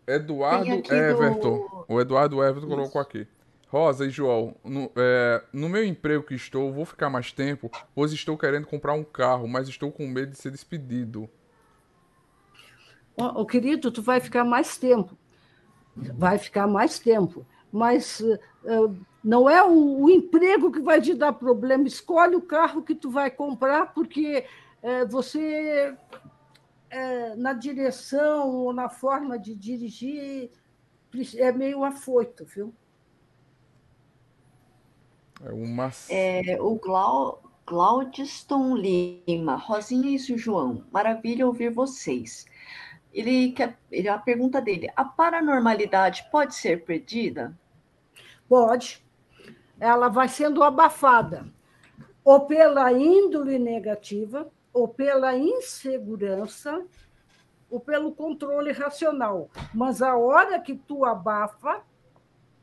Eduardo Everton. Do... O Eduardo Everton Isso. colocou aqui. Rosa e João, no, é, no, meu emprego que estou, vou ficar mais tempo, pois estou querendo comprar um carro, mas estou com medo de ser despedido. Oh, querido, tu vai ficar mais tempo. Vai ficar mais tempo. Mas uh, não é o, o, emprego que vai te dar problema. Escolhe o carro que tu vai comprar, porque uh, você é, na direção ou na forma de dirigir é meio afoito, viu? É uma... É, o Glau... Claudiston Lima, Rosinha e João, maravilha ouvir vocês. Ele quer, ele, a pergunta dele: a paranormalidade pode ser perdida? Pode. Ela vai sendo abafada ou pela índole negativa, ou pela insegurança, ou pelo controle racional. Mas a hora que tu abafa,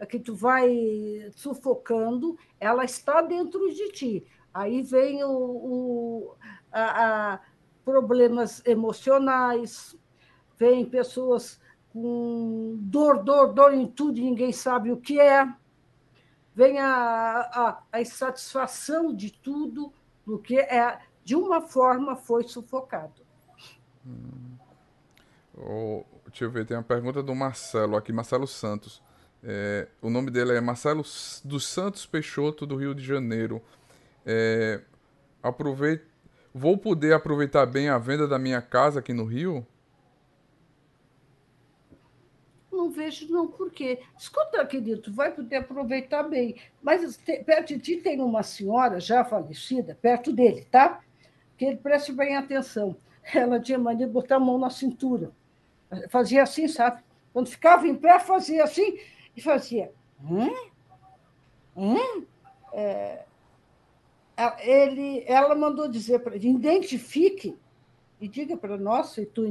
que tu vai sufocando, ela está dentro de ti. Aí vem o, o a, a problemas emocionais, vem pessoas com dor, dor, dor em tudo e ninguém sabe o que é. Vem a, a, a insatisfação de tudo, porque é de uma forma foi sufocado. Hum. Oh, deixa eu ver, tem uma pergunta do Marcelo aqui, Marcelo Santos. É, o nome dele é Marcelo dos Santos Peixoto, do Rio de Janeiro. É, vou poder aproveitar bem a venda da minha casa aqui no Rio? Não vejo, não, por quê? Escuta, querido, vai poder aproveitar bem. Mas perto de ti tem uma senhora já falecida, perto dele, tá? que ele preste bem atenção. Ela tinha mania de botar a mão na cintura. Fazia assim, sabe? Quando ficava em pé, fazia assim e fazia. Hum? Hum? É, ele, ela mandou dizer para ele: identifique e diga para nós se tu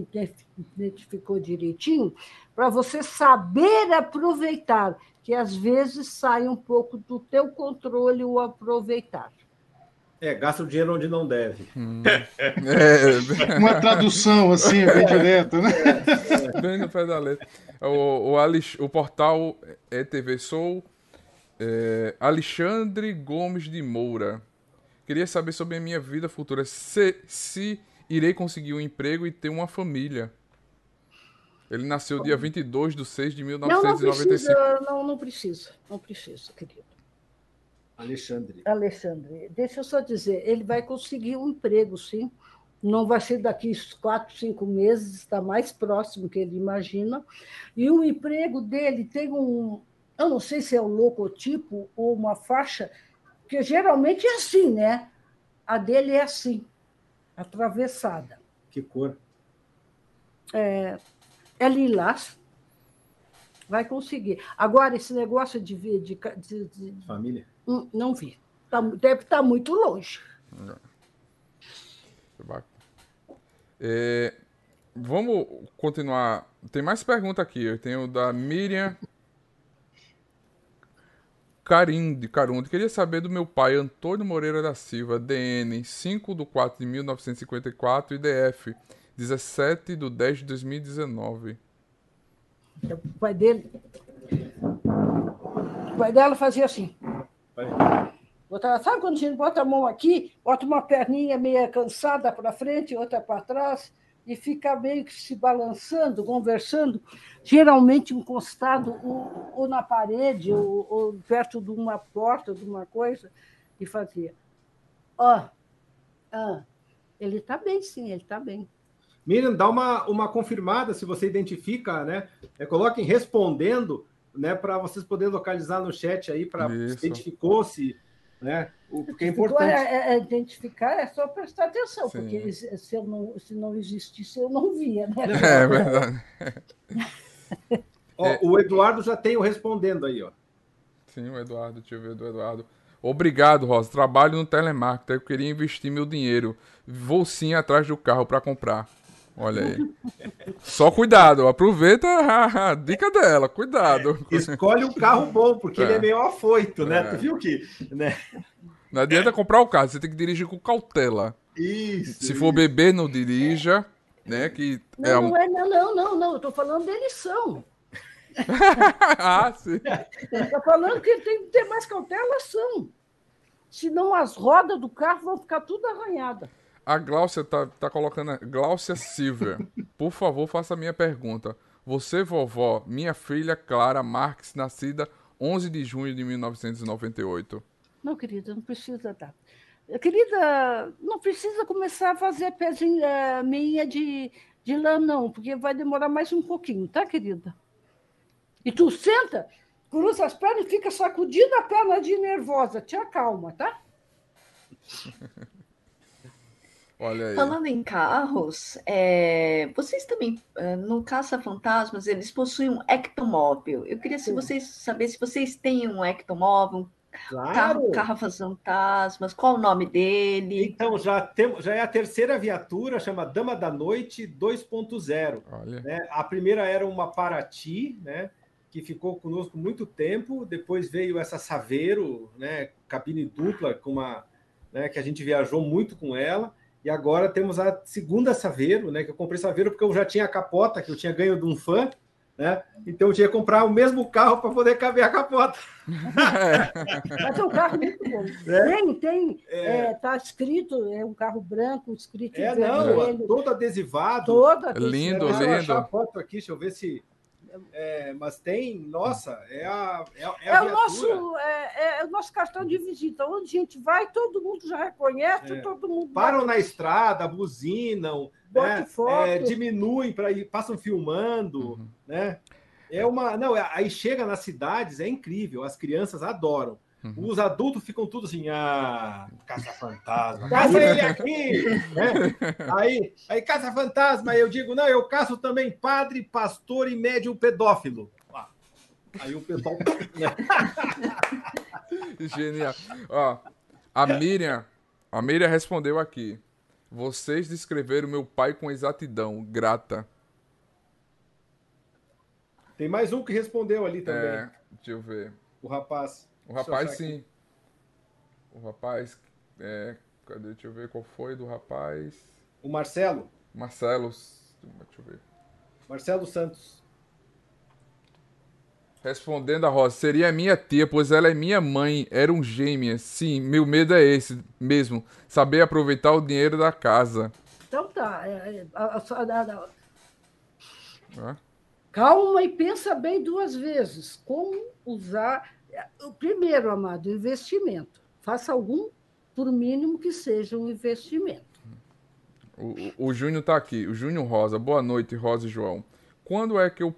identificou direitinho, para você saber aproveitar, que às vezes sai um pouco do teu controle o aproveitar. É, gasta o dinheiro onde não deve. Hum. <laughs> É. Uma tradução assim, bem direta, né? É, bem no pé da letra. O, o, Alex, o portal ETV Sou, é, Alexandre Gomes de Moura. Queria saber sobre a minha vida futura. Se, se irei conseguir um emprego e ter uma família. Ele nasceu dia 22 de 6 de 1995. Não, não precisa, não, não precisa, não precisa, querido. Alexandre. Alexandre, deixa eu só dizer, ele vai conseguir um emprego, sim. Não vai ser daqui quatro, cinco meses, está mais próximo que ele imagina. E o emprego dele tem um, eu não sei se é um logotipo ou uma faixa, que geralmente é assim, né? A dele é assim, atravessada. Que cor? É, é lilás. Vai conseguir. Agora, esse negócio de, de, de, de família? Hum, não vi. Tá, deve estar tá muito longe. É, vamos continuar. Tem mais pergunta aqui. Eu tenho da Miriam Carim, de Carundo. Queria saber do meu pai, Antônio Moreira da Silva, DN 5 de 4 de 1954 e DF 17 de 10 de 2019. O pai dele. O pai dela fazia assim. Botar, sabe quando gente bota a mão aqui, bota uma perninha meio cansada para frente, outra para trás, e fica meio que se balançando, conversando, geralmente encostado ou, ou na parede, ou, ou, perto de uma porta, de uma coisa, e fazia. Ó, oh, ah, ele está bem, sim, ele está bem. Miriam, dá uma, uma confirmada se você identifica, né? É, coloquem respondendo né, para vocês poderem localizar no chat aí, para se identificou se. Né, o que é importante. É, é, é, identificar é só prestar atenção, Sim. porque se, eu não, se não existisse, eu não via. Né? <laughs> É verdade. ó, o Eduardo já tem o respondendo aí, ó. Sim, o Eduardo, deixa eu ver do Eduardo. Obrigado, Rosa. Trabalho no telemarketing. Eu queria investir meu dinheiro. Vou sim atrás do carro para comprar. Olha aí. Só cuidado, aproveita a, dica dela, cuidado. É, escolhe um carro bom, porque é. ele é meio afoito, né? É. Tu viu que. Né? Não adianta comprar o carro, você tem que dirigir com cautela. Isso. Se isso. for beber, não dirija, né? Que não, é não, é, não, não, não, não, eu tô falando da eleição. <laughs> ah, sim. Está falando que tem que ter mais cautela, são. Senão as rodas do carro vão ficar tudo arranhadas. A Gláucia tá, tá colocando. Gláucia Silvia, <laughs> por favor, faça a minha pergunta. Você, vovó, minha filha Clara Marques, nascida 11 de junho de 1998. Não, querida, não precisa dar. Querida, não precisa começar a fazer pezinha meia de, de lã, não, porque vai demorar mais um pouquinho, tá, querida? E tu senta, cruza as pernas e fica sacudindo a perna de nervosa. Te acalma, tá? <laughs> Olha aí. Falando em carros, é, vocês também, é, no Caça Fantasmas, eles possuem um ectomóvel. Eu queria se vocês, saber se vocês têm um ectomóvel, claro. carro, carro fantasmas, qual o nome dele? Então, já, tem, já é a terceira viatura, chama Dama da Noite 2.0. Né? A primeira era uma Paraty, né? que ficou conosco muito tempo. Depois veio essa Saveiro, né, cabine dupla, com uma, né, que a gente viajou muito com ela. E agora temos a segunda Saveiro, né, que eu comprei Saveiro porque eu já tinha a capota que eu tinha ganho de um fã, né? Então eu tinha que comprar o mesmo carro para poder caber a capota. <laughs> Mas é um carro muito bom. É? Tem, tem, é. É, tá escrito, é um carro branco, escrito é, não, todo adesivado. Todo adesivado. Lindo, lindo. a foto aqui, deixa eu ver se é, mas tem, nossa, é a. É, é, a é o nosso, é, é, o nosso cartão de visita. Onde a gente vai, todo mundo já reconhece, é. todo mundo. Param vai... na estrada, buzinam, né? É, diminuem para ir, passam filmando, uhum. né? É uma. Não, aí chega nas cidades, é incrível, as crianças adoram. Uhum. Os adultos ficam tudo assim, ah, caça-fantasma, caça ele <laughs> aqui! né? Aí, aí caça-fantasma, eu digo, não, eu caço também padre, pastor e médium pedófilo. Ah, aí o pessoal. Né? <laughs> Genial. Ó, a Miriam, a Miriam respondeu aqui. Vocês descreveram meu pai com exatidão, grata. Tem mais um que respondeu ali também. É, deixa eu ver. O rapaz. O rapaz, sim. O rapaz. É, cadê? Deixa eu ver qual foi do rapaz. O Marcelo. Marcelo. Deixa eu ver. Marcelo Santos. Respondendo a Rosa, seria minha tia, pois ela é minha mãe, eram gêmeas. Sim, meu medo é esse mesmo, saber aproveitar o dinheiro da casa. Então tá. É, é, a, a, a, Calma e pensa bem duas vezes. Como usar o primeiro, amado, investimento. Faça algum, por mínimo que seja um investimento. O, o Júnior está aqui, o Júnior Rosa. Boa noite, Rosa e João. Quando é que eu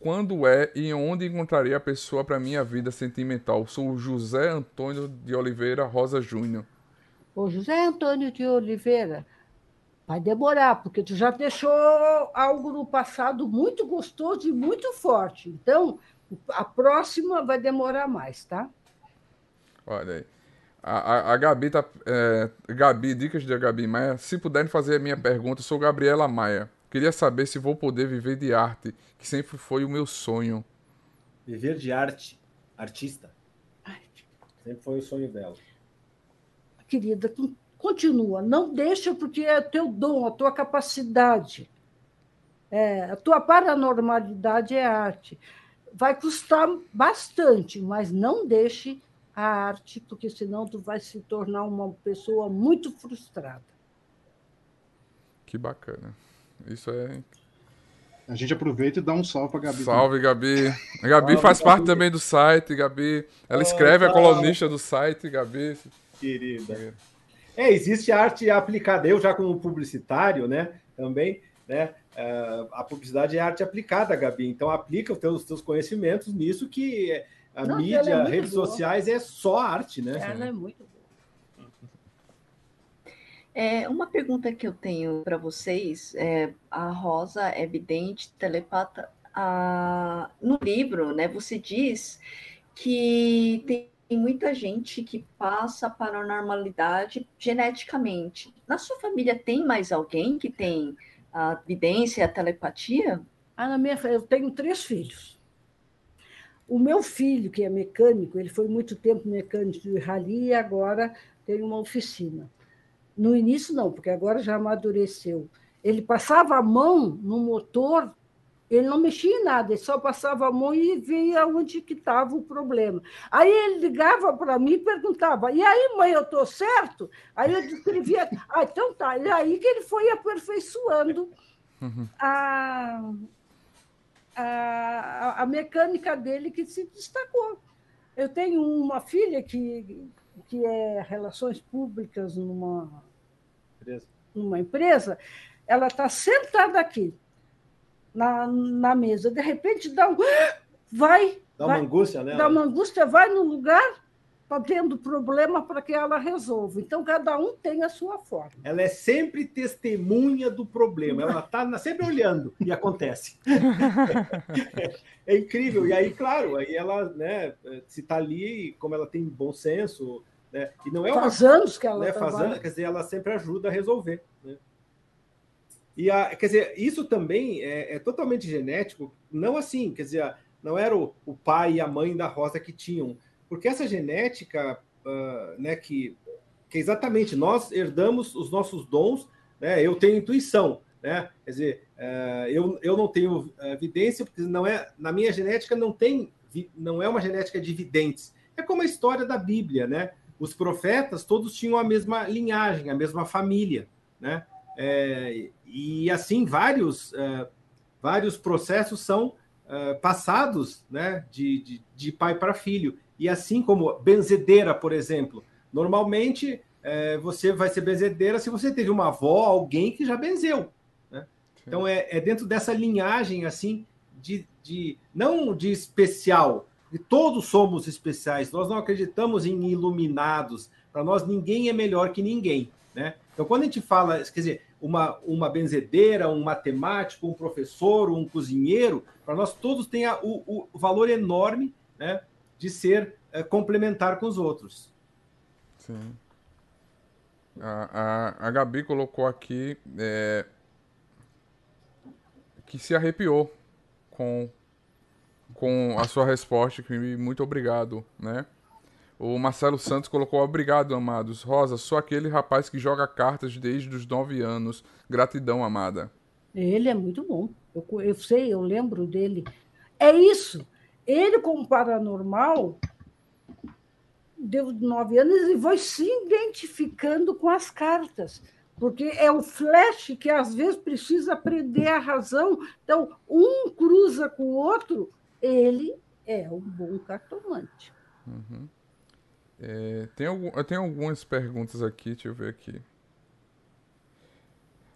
quando é e onde encontraria a pessoa para minha vida sentimental? Sou o José Antônio de Oliveira Rosa Júnior. O José Antônio de Oliveira, vai demorar, porque tu já deixou algo no passado muito gostoso e muito forte. Então, a próxima vai demorar mais, tá? Olha aí. A, a, a Gabi tá. É, Gabi, dicas de Gabi Maia. Se puderem fazer a minha pergunta, sou Gabriela Maia. Queria saber se vou poder viver de arte, que sempre foi o meu sonho. Viver de arte, artista. Sempre foi o sonho dela. Querida, continua. Não deixa, porque é teu dom, a tua capacidade. É, a tua paranormalidade é arte vai custar bastante, mas não deixe a arte, porque senão tu vai se tornar uma pessoa muito frustrada. Que bacana. Isso é. A gente aproveita e dá um salve para Gabi. Salve, Gabi. A Gabi salve, faz parte Gabi. também do site, Gabi. Ela escreve oh, a colunista do site, Gabi. Querida. É, existe arte aplicada. Eu já como publicitário, né, também, né, a publicidade é arte aplicada, Gabi. Então aplica os teus, os teus conhecimentos nisso que a Não, mídia, é redes boa. sociais é só arte, né? Ela é muito boa. É, uma pergunta que eu tenho para vocês, é, a Rosa é evidente, telepata, a, no livro, né, você diz que tem muita gente que passa para a normalidade geneticamente. Na sua família tem mais alguém que tem a vidência, a telepatia? Ah, na minha, eu tenho três filhos. O meu filho, que é mecânico, ele foi muito tempo mecânico de rally e agora tem uma oficina. No início, não, porque agora já amadureceu. Ele passava a mão no motor ele não mexia em nada, ele só passava a mão e via onde que estava o problema. Aí ele ligava para mim e perguntava: e aí, mãe, eu estou certo? Aí eu descrevia: <laughs> ah, então tá. E aí que ele foi aperfeiçoando uhum. a, a, a mecânica dele que se destacou. Eu tenho uma filha que, que é relações públicas numa empresa, numa empresa ela está sentada aqui na, na mesa. De repente dá um. Vai. Dá uma vai, angústia, né? Dá uma angústia, vai no lugar, está tendo problema para que ela resolva. Então, cada um tem a sua forma. Ela é sempre testemunha do problema, ela está sempre olhando e acontece. <laughs> é, incrível. E aí, claro, aí ela, né, se está ali, como ela tem bom senso, né, e não é uma, faz anos que ela né, faz anos, quer dizer, ela sempre ajuda a resolver. Né? E a, quer dizer, isso também é, é, totalmente genético, não assim, quer dizer, não era o, o, pai e a mãe da Rosa que tinham, porque essa genética, uh, né, que, que exatamente nós herdamos os nossos dons, né, eu tenho intuição, né, quer dizer, uh, eu, eu não tenho uh, evidência, porque não é, na minha genética não tem, não é uma genética de videntes, é como a história da Bíblia, né, os profetas todos tinham a mesma linhagem, a mesma família, né, é, e assim vários, uh, vários processos são uh, passados né, de, de, de pai para filho. E assim como benzedeira, por exemplo. Normalmente uh, você vai ser benzedeira se você teve uma avó, alguém que já benzeu. Né? Então é, é, dentro dessa linhagem assim de, de não de especial, de todos somos especiais. Nós não acreditamos em iluminados. Para nós ninguém é melhor que ninguém. Né? Então quando a gente fala, quer dizer, uma, uma benzedeira, um matemático, um professor, um cozinheiro, para nós todos tem o, o, valor enorme né, de ser é, complementar com os outros. Sim. A, a, a Gabi colocou aqui é, que se arrepiou com, com a sua resposta, que muito obrigado, né? O Marcelo Santos colocou: Obrigado, amados. Rosa, sou aquele rapaz que joga cartas desde os nove anos. Gratidão, amada. Ele é muito bom. Eu, eu sei, eu lembro dele. É isso. Ele, como paranormal, deu nove anos e foi se identificando com as cartas. Porque é o flash que às vezes precisa aprender a razão. Então, um cruza com o outro, ele é um bom cartomante. Uhum. É, tem algum, eu tenho algumas perguntas aqui, deixa eu ver aqui.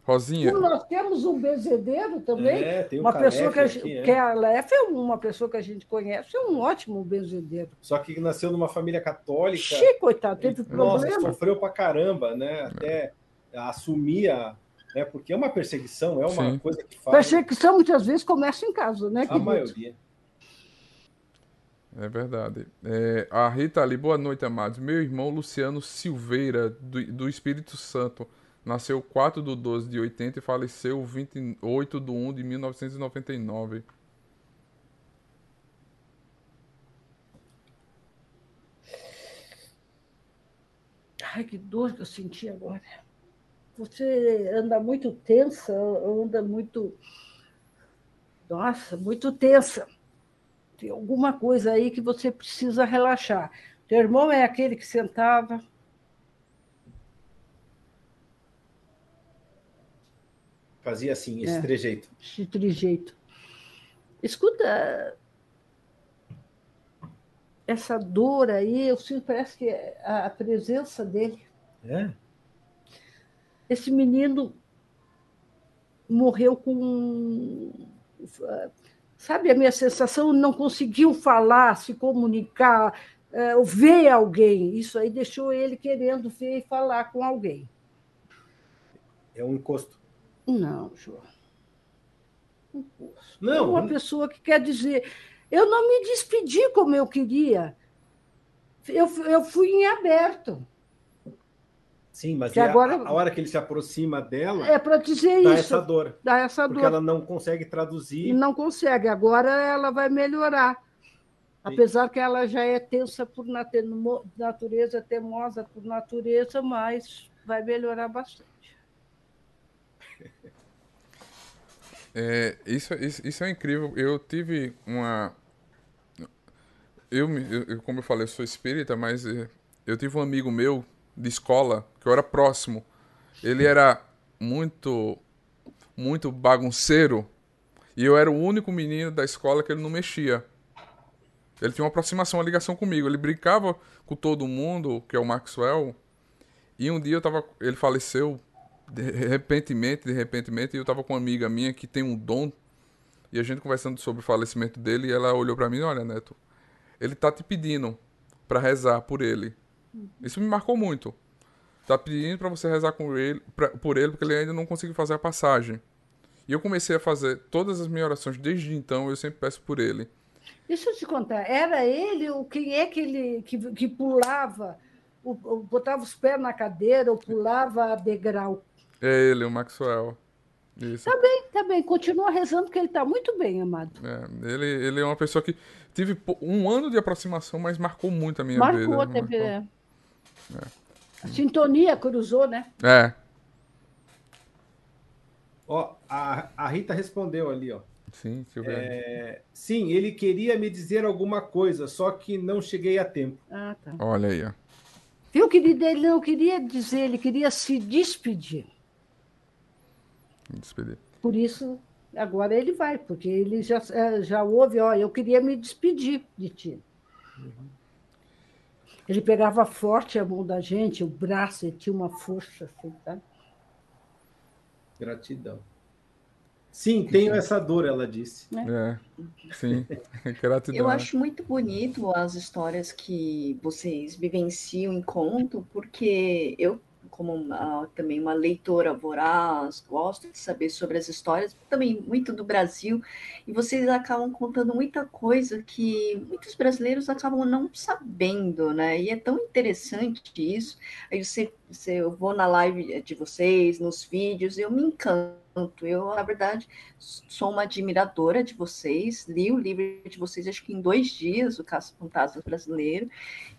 Rosinha. Nós temos um benzedeiro também. É, tem um uma pessoa que, a, aqui, é. que é a Lef é uma pessoa que a gente conhece, é um ótimo benzedeiro. Só que nasceu numa família católica. Xiii, coitado, teve nossa, problema. sofreu pra caramba, né? Até é. assumir a. Né? Porque é uma perseguição, é uma Sim. coisa que faz. Perseguição muitas vezes começa em casa, né? A maioria. É verdade. É, a Rita ali, boa noite, amados. Meu irmão Luciano Silveira, do, do Espírito Santo, nasceu 4 de 12 de 80 e faleceu 28 de 1 de 1999. Ai, que dor que eu senti agora. Você anda muito tensa, anda muito. Nossa, muito tensa tem alguma coisa aí que você precisa relaxar. Teu irmão é aquele que sentava. Fazia assim, esse é, trejeito. Esse trejeito. Escuta, essa dor aí, eu sinto, parece que é a presença dele. É? Esse menino morreu com Sabe a minha sensação? Não conseguiu falar, se comunicar, é, ver alguém. Isso aí deixou ele querendo ver e falar com alguém. É um encosto. Não, João. Encosto. Não. É uma pessoa que quer dizer: eu não me despedi como eu queria. eu, eu fui em aberto. Sim, mas agora... a, a, hora que ele se aproxima dela. É para dizer dá isso. essa dor. Dá essa porque dor. ela não consegue traduzir. Não consegue. Agora ela vai melhorar. Apesar que ela já é tensa por natureza, temosa por natureza, mas vai melhorar bastante. <laughs> É, isso, isso, isso, é incrível. Eu tive uma. Eu, eu, como eu falei, eu sou espírita, mas é, eu tive um amigo meu de escola que eu era próximo. Ele era muito, muito bagunceiro e eu era o único menino da escola que ele não mexia. Ele tinha uma aproximação, uma ligação comigo. Ele brincava com todo mundo, que é o Maxwell. E um dia eu tava, ele faleceu de repentemente, de repentemente, e eu tava com uma amiga minha que tem um dom, e a gente conversando sobre o falecimento dele, e ela olhou para mim, olha, Neto, ele tá te pedindo para rezar por ele. Isso me marcou muito. Tá pedindo para você rezar com ele, pra, por ele, porque ele ainda não conseguiu fazer a passagem. E eu comecei a fazer todas as minhas orações desde então, eu sempre peço por ele. Deixa eu te contar, era ele o quem é que ele que, que pulava, o, o, botava os pés na cadeira ou pulava degrau? É ele, o Maxwell. Isso. Tá bem, tá bem. Continua rezando que ele tá muito bem, amado. É, ele, ele é uma pessoa que tive um ano de aproximação, mas marcou muito a minha marcou, vida. Teve, marcou, é. A sintonia cruzou, né? É. Ó, a, a Rita respondeu ali, ó. Sim, deixa eu ver. É, sim, ele queria me dizer alguma coisa, só que não cheguei a tempo. Ah, tá. Olha aí, ó. Viu, querido? Ele não queria dizer, ele queria se despedir. Despedir. Por isso, agora ele vai, porque ele já, é, já ouve, ó, eu queria me despedir de ti. Uhum. Ele pegava forte a mão da gente, o braço, ele tinha uma força assim, tá? Gratidão. Sim, tenho essa dor, ela disse. É, sim, <laughs> gratidão. Eu acho muito bonito as histórias que vocês vivenciam em conto, porque eu como uma, também uma leitora voraz, gosto de saber sobre as histórias, também muito do Brasil, e vocês acabam contando muita coisa que muitos brasileiros acabam não sabendo, né? E é tão interessante isso. Aí você, você eu vou na live de vocês, nos vídeos, eu me encanto eu, na verdade, sou uma admiradora de vocês. Li o livro de vocês, acho que em dois dias, o Caça Fantasmas Brasileiro.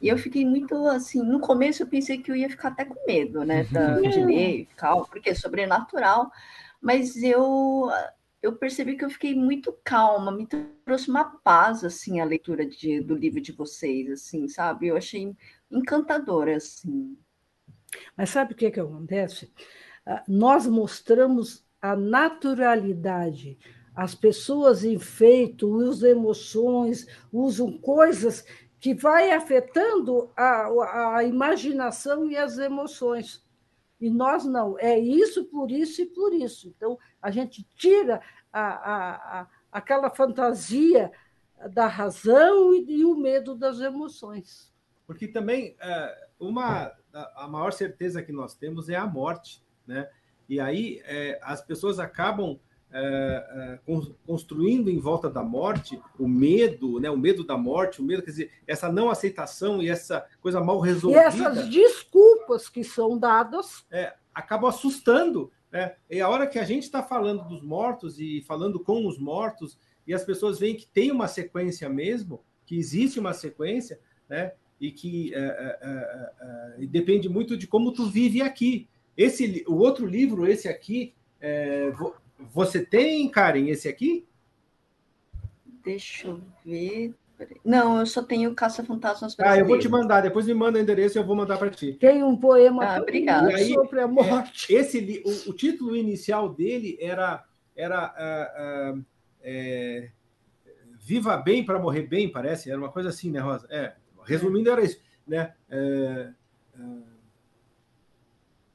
E eu fiquei muito assim. No começo, eu pensei que eu ia ficar até com medo, né? <laughs> de ler, calma, porque é sobrenatural. Mas eu eu percebi que eu fiquei muito calma, me trouxe uma paz assim a leitura de, do livro de vocês, assim, sabe? Eu achei encantadora, assim. Mas sabe o que que acontece? Ah, nós mostramos a naturalidade. As pessoas enfeitam, usam emoções, usam coisas que vai afetando a, a imaginação e as emoções. E nós não, é isso, por isso e por isso. Então, a gente tira a, a, aquela fantasia da razão e, e, o medo das emoções. Porque também é, uma a maior certeza que nós temos é a morte, né? E aí é, as pessoas acabam é, é, construindo em volta da morte o medo, né? O medo da morte, o medo, quer dizer, essa não aceitação e essa coisa mal resolvida. E essas desculpas que são dadas. É, acabam assustando. Né? E a hora que a gente está falando dos mortos e falando com os mortos, e as pessoas veem que tem uma sequência mesmo, que existe uma sequência, né? E que é, é, é, depende muito de como tu vive aqui. Esse, o outro livro, esse aqui, é, você tem, Karen, esse aqui? Deixa eu ver. Não, eu só tenho Caça Fantasmas Ah, eu vou te mandar, depois me manda o endereço e eu vou mandar para ti. Tem um poema ah, obrigado. Aí, sobre a morte. É, esse, o, o, título inicial dele era, era uh, uh, é, Viva Bem para Morrer Bem, parece, era uma coisa assim, né, Rosa? É, resumindo, era isso. Né? É,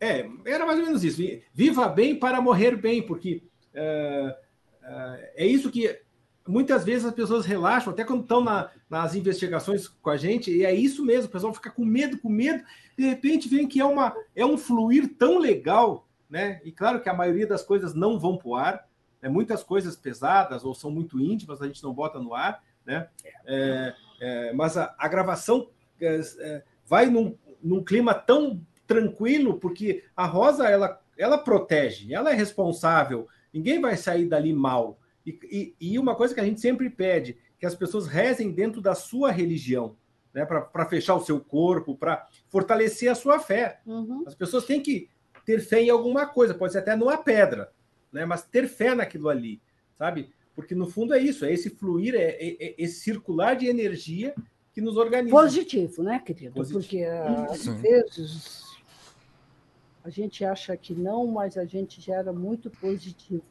é, era mais ou menos isso. Viva bem para morrer bem, porque é, é, é isso que muitas vezes as pessoas relaxam, até quando estão na, nas investigações com a gente, e é isso mesmo, o pessoal fica com medo, com medo, de repente vem que é, uma, é um fluir tão legal, né? E claro que a maioria das coisas não vão para o ar, né? muitas coisas pesadas ou são muito íntimas, a gente não bota no ar, né? É, é, mas a, a gravação é, vai num, num clima tão tranquilo, porque a rosa ela, ela protege, ela é responsável, ninguém vai sair dali mal. E, e, e uma coisa que a gente sempre pede, que as pessoas rezem dentro da sua religião, né, para fechar o seu corpo, para fortalecer a sua fé. Uhum. As pessoas têm que ter fé em alguma coisa, pode ser até numa pedra, né, mas ter fé naquilo ali, sabe? Porque no fundo é isso, é esse fluir, é, é, é esse circular de energia que nos organiza. Positivo, né, querido? Positivo. Porque às vezes a gente acha que não, mas a gente gera muito positivo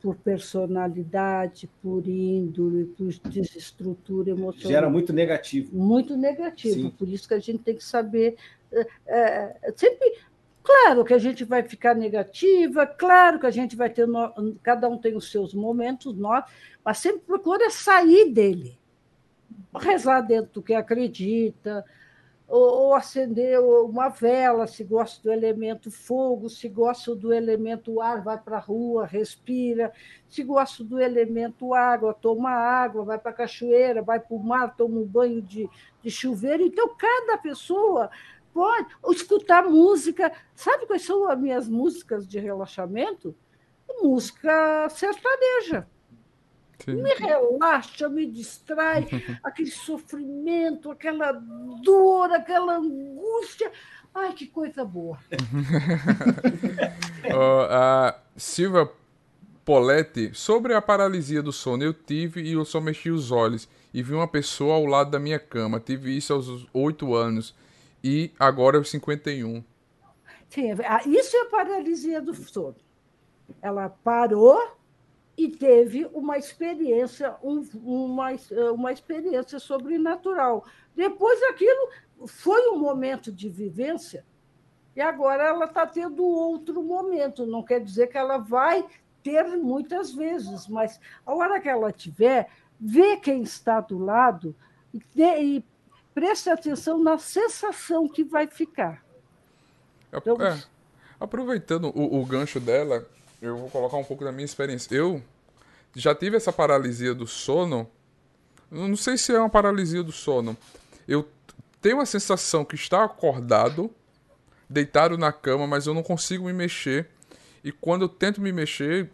por personalidade, por índole, por desestrutura emocional. Gera muito negativo. Muito negativo. Sim. Por isso que a gente tem que saber. É, é, sempre. Claro que a gente vai ficar negativa, claro que a gente vai ter. Cada um tem os seus momentos, nós, mas sempre procura sair dele. Rezar dentro do que acredita, ou, acender uma vela, se gosta do elemento fogo, se gosta do elemento ar, vai para a rua, respira, se gosta do elemento água, toma água, vai para a cachoeira, vai para o mar, toma um banho de, de chuveiro. Então, cada pessoa pode escutar música. Sabe quais são as minhas músicas de relaxamento? Música sertaneja. Sim. me relaxa, me distrai, <laughs> aquele sofrimento, aquela dor, aquela angústia. Ai, que coisa boa. <laughs> uh, a Silva Poletti, sobre a paralisia do sono, eu tive e eu só mexi os olhos e vi uma pessoa ao lado da minha cama. Tive isso aos 8 anos e agora aos 51. Sim, isso é a paralisia do sono. Ela parou e teve uma experiência, um, uma, uma experiência sobrenatural. Depois aquilo foi um momento de vivência e agora ela está tendo outro momento. Não quer dizer que ela vai ter muitas vezes, mas a hora que ela tiver, vê quem está do lado e, e preste atenção na sensação que vai ficar. Então, é, aproveitando o, o gancho dela, eu vou colocar um pouco da minha experiência. Eu já tive essa paralisia do sono. Eu não sei se é uma paralisia do sono. Eu tenho a sensação que está acordado, deitado na cama, mas eu não consigo me mexer. E quando eu tento me mexer,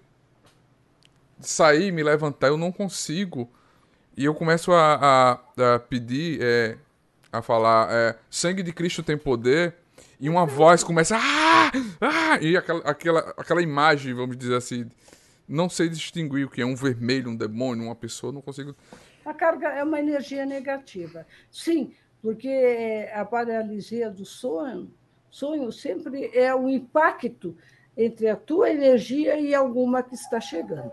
sair, me levantar, eu não consigo. E eu começo a, a, a pedir, é, a falar: é, sangue de Cristo tem poder. E uma voz começa. Ah! Ah! E aquela, aquela, aquela imagem, vamos dizer assim, não sei distinguir o que é um vermelho, um demônio, uma pessoa, não consigo. A carga é uma energia negativa. Sim, porque a paralisia do sonho, sonho sempre é o impacto entre a tua energia e alguma que está chegando.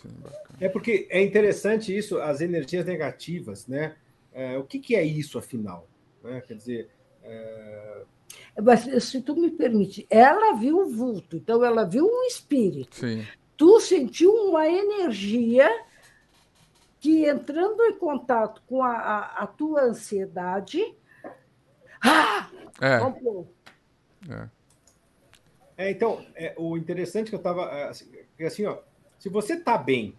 Sim, é porque é interessante isso, as energias negativas, né? É, o que, que, é isso, afinal? Né? Quer dizer, é, mas, se tu me permite, ela viu o vulto, então ela viu um espírito. Sim. Tu sentiu uma energia que, entrando em contato com a, a, a tua ansiedade. Ah! É. É. é. então, é, o interessante que eu estava. É, assim, é assim, ó, se você tá bem,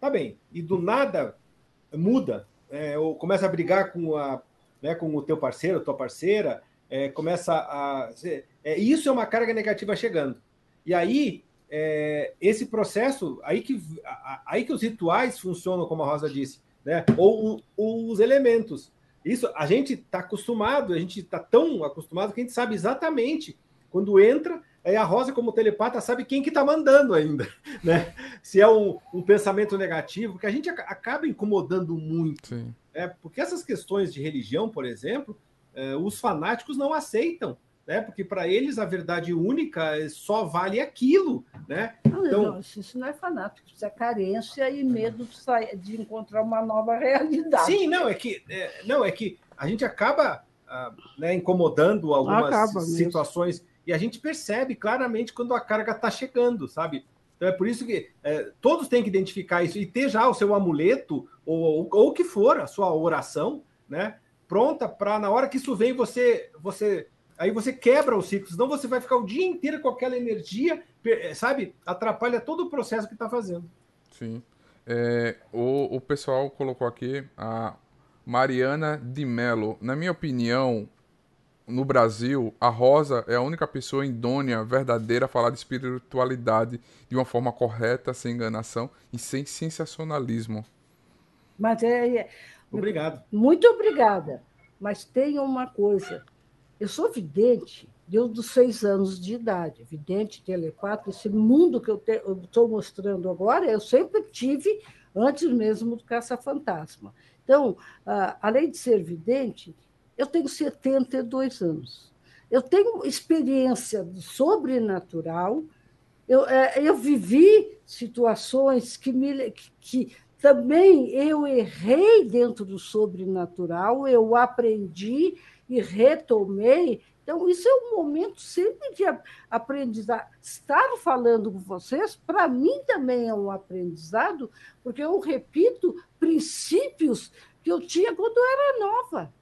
tá bem, e do nada muda, é, ou começa a brigar com, a, né, com o teu parceiro, tua parceira, é, começa a. É, isso é uma carga negativa chegando. E aí, é, esse processo, aí que, aí que os rituais funcionam, como a Rosa disse, né? ou, ou os elementos. Isso, a gente está acostumado, a gente está tão acostumado que a gente sabe exatamente quando entra, aí a Rosa, como telepata, sabe quem que está mandando ainda, <laughs> né? Se é um, um, pensamento negativo, que a gente acaba incomodando muito. Sim. É, porque essas questões de religião, por exemplo, é, os fanáticos não aceitam, né? Porque para eles a verdade única só vale aquilo, né? Não, então, não, isso não é fanático, isso é carência e medo de, de encontrar uma nova <laughs> realidade. Sim, não é que é, não é que a gente acaba ah, né, incomodando algumas acaba situações mesmo. e a gente percebe claramente quando a carga está chegando, sabe? Então é por isso que é, todos têm que identificar isso e ter já o seu amuleto ou, o que for a sua oração, né? pronta para na hora que isso vem você você aí você quebra o ciclo, senão você vai ficar o dia inteiro com aquela energia, sabe? Atrapalha todo o processo que está fazendo. Sim. É, o, o pessoal colocou aqui a Mariana de Mello. Na minha opinião, no Brasil, a Rosa é a única pessoa idônea, verdadeira, a falar de espiritualidade de uma forma correta, sem enganação e sem sensacionalismo. Mas é. é Obrigado. Muito obrigada. Mas tem uma coisa. Eu sou vidente desde os seis anos de idade. Vidente, telepata, esse mundo que eu estou mostrando agora, eu sempre tive antes mesmo do caça-fantasma. Então, além de ser vidente, eu tenho 72 anos. Eu tenho experiência sobrenatural, eu, é, eu vivi situações que, me, que também eu errei dentro do sobrenatural, eu aprendi e retomei. Então, isso é um momento sempre de aprendizado. Estar falando com vocês, para mim também é um aprendizado, porque eu repito princípios que eu tinha quando eu era nova.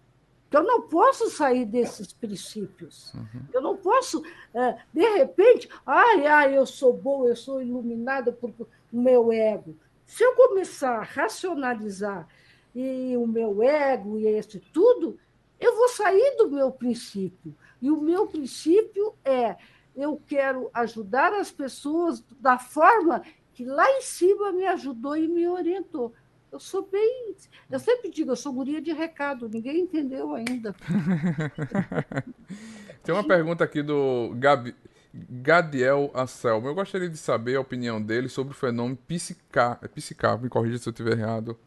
Eu não posso sair desses princípios. Uhum. Eu não posso, é, de repente, ai, ai, eu sou boa, eu sou iluminada por meu ego. Se eu começar a racionalizar e o meu ego e esse tudo, eu vou sair do meu princípio. E o meu princípio é: eu quero ajudar as pessoas da forma que lá em cima me ajudou e me orientou. Eu sou bem. Eu sempre digo, eu sou guria de recado, ninguém entendeu ainda. <laughs> Tem uma pergunta aqui do Gabi, Gadiel Anselmo. Eu gostaria de saber a opinião dele sobre o fenômeno psicar. É psicar, me corrija se eu estiver errado.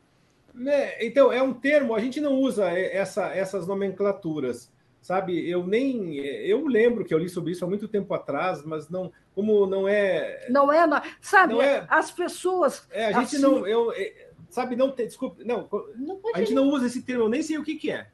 É, então, é um termo, a gente não usa essa, essas nomenclaturas. Sabe, eu nem. Eu lembro que eu li sobre isso há muito tempo atrás, mas não. Como não é. Não é. Sabe, não é, as pessoas. É, a gente assim, não. Eu, é, Sabe, não tem. Desculpe, não. não a gente não usa esse termo, eu nem sei o que, que é.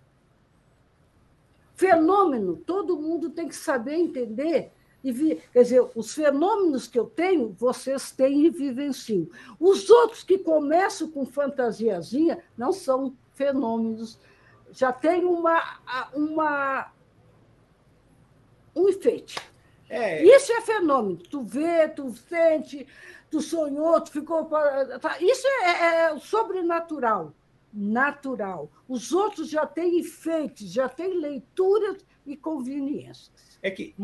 Fenômeno, todo mundo tem que saber entender. E vi, quer dizer, os fenômenos que eu tenho, vocês têm e vivenciam. Os outros que começam com fantasiazinha não são fenômenos, já tem uma, uma um efeito. É. Isso é fenômeno. Tu vê, tu sente, tu sonhou, tu ficou. Tá, isso é, é, é sobrenatural, natural. Os outros já têm efeitos, já têm leituras e conveniências. É que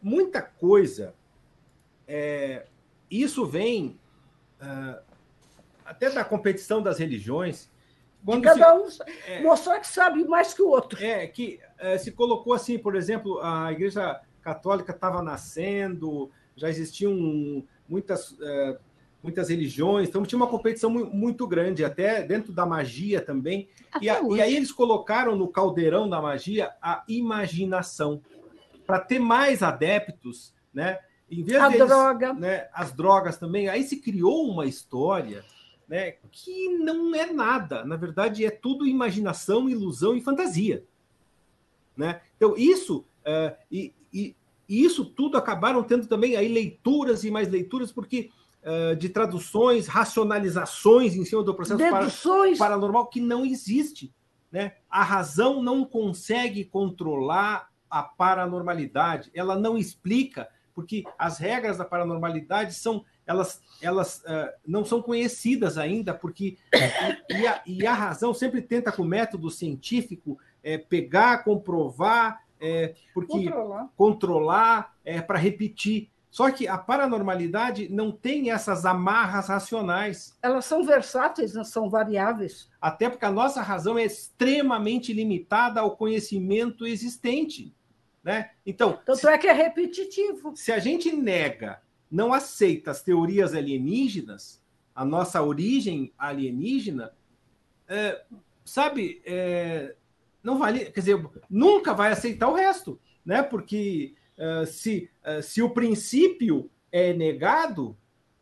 muita coisa. É, isso vem uh, até da competição das religiões. Quando cada se, um é, mostrar que sabe mais que o outro. É, que é, se colocou assim, por exemplo, a Igreja Católica estava nascendo, já existiam muitas, é, muitas religiões, então tinha uma competição muito grande, até dentro da magia também. E, a, e, aí eles colocaram no caldeirão da magia a imaginação, para ter mais adeptos, né? Em vez a deles, droga. Né, as drogas também, aí se criou uma história né, que não é nada. Na verdade, é tudo imaginação, ilusão e fantasia. Né? Então, isso. Uh, e, e, e isso tudo acabaram tendo também aí leituras e mais leituras, porque uh, de traduções, racionalizações em cima do processo Deduções. paranormal que não existe. Né? A razão não consegue controlar a paranormalidade, ela não explica, porque as regras da paranormalidade são elas, elas uh, não são conhecidas ainda, porque e a, e a razão sempre tenta com o método científico é, pegar, comprovar é, porque controlar, controlar é para repetir. Só que a paranormalidade não tem essas amarras racionais. Elas são versáteis, não são variáveis. Até porque a nossa razão é extremamente limitada ao conhecimento existente. Né? Então, Tanto se, é que é repetitivo. Se a gente nega, não aceita as teorias alienígenas, a nossa origem alienígena, é, sabe, é, não vale, quer dizer, nunca vai aceitar o resto, né? Porque uh, se, uh, se o princípio é negado,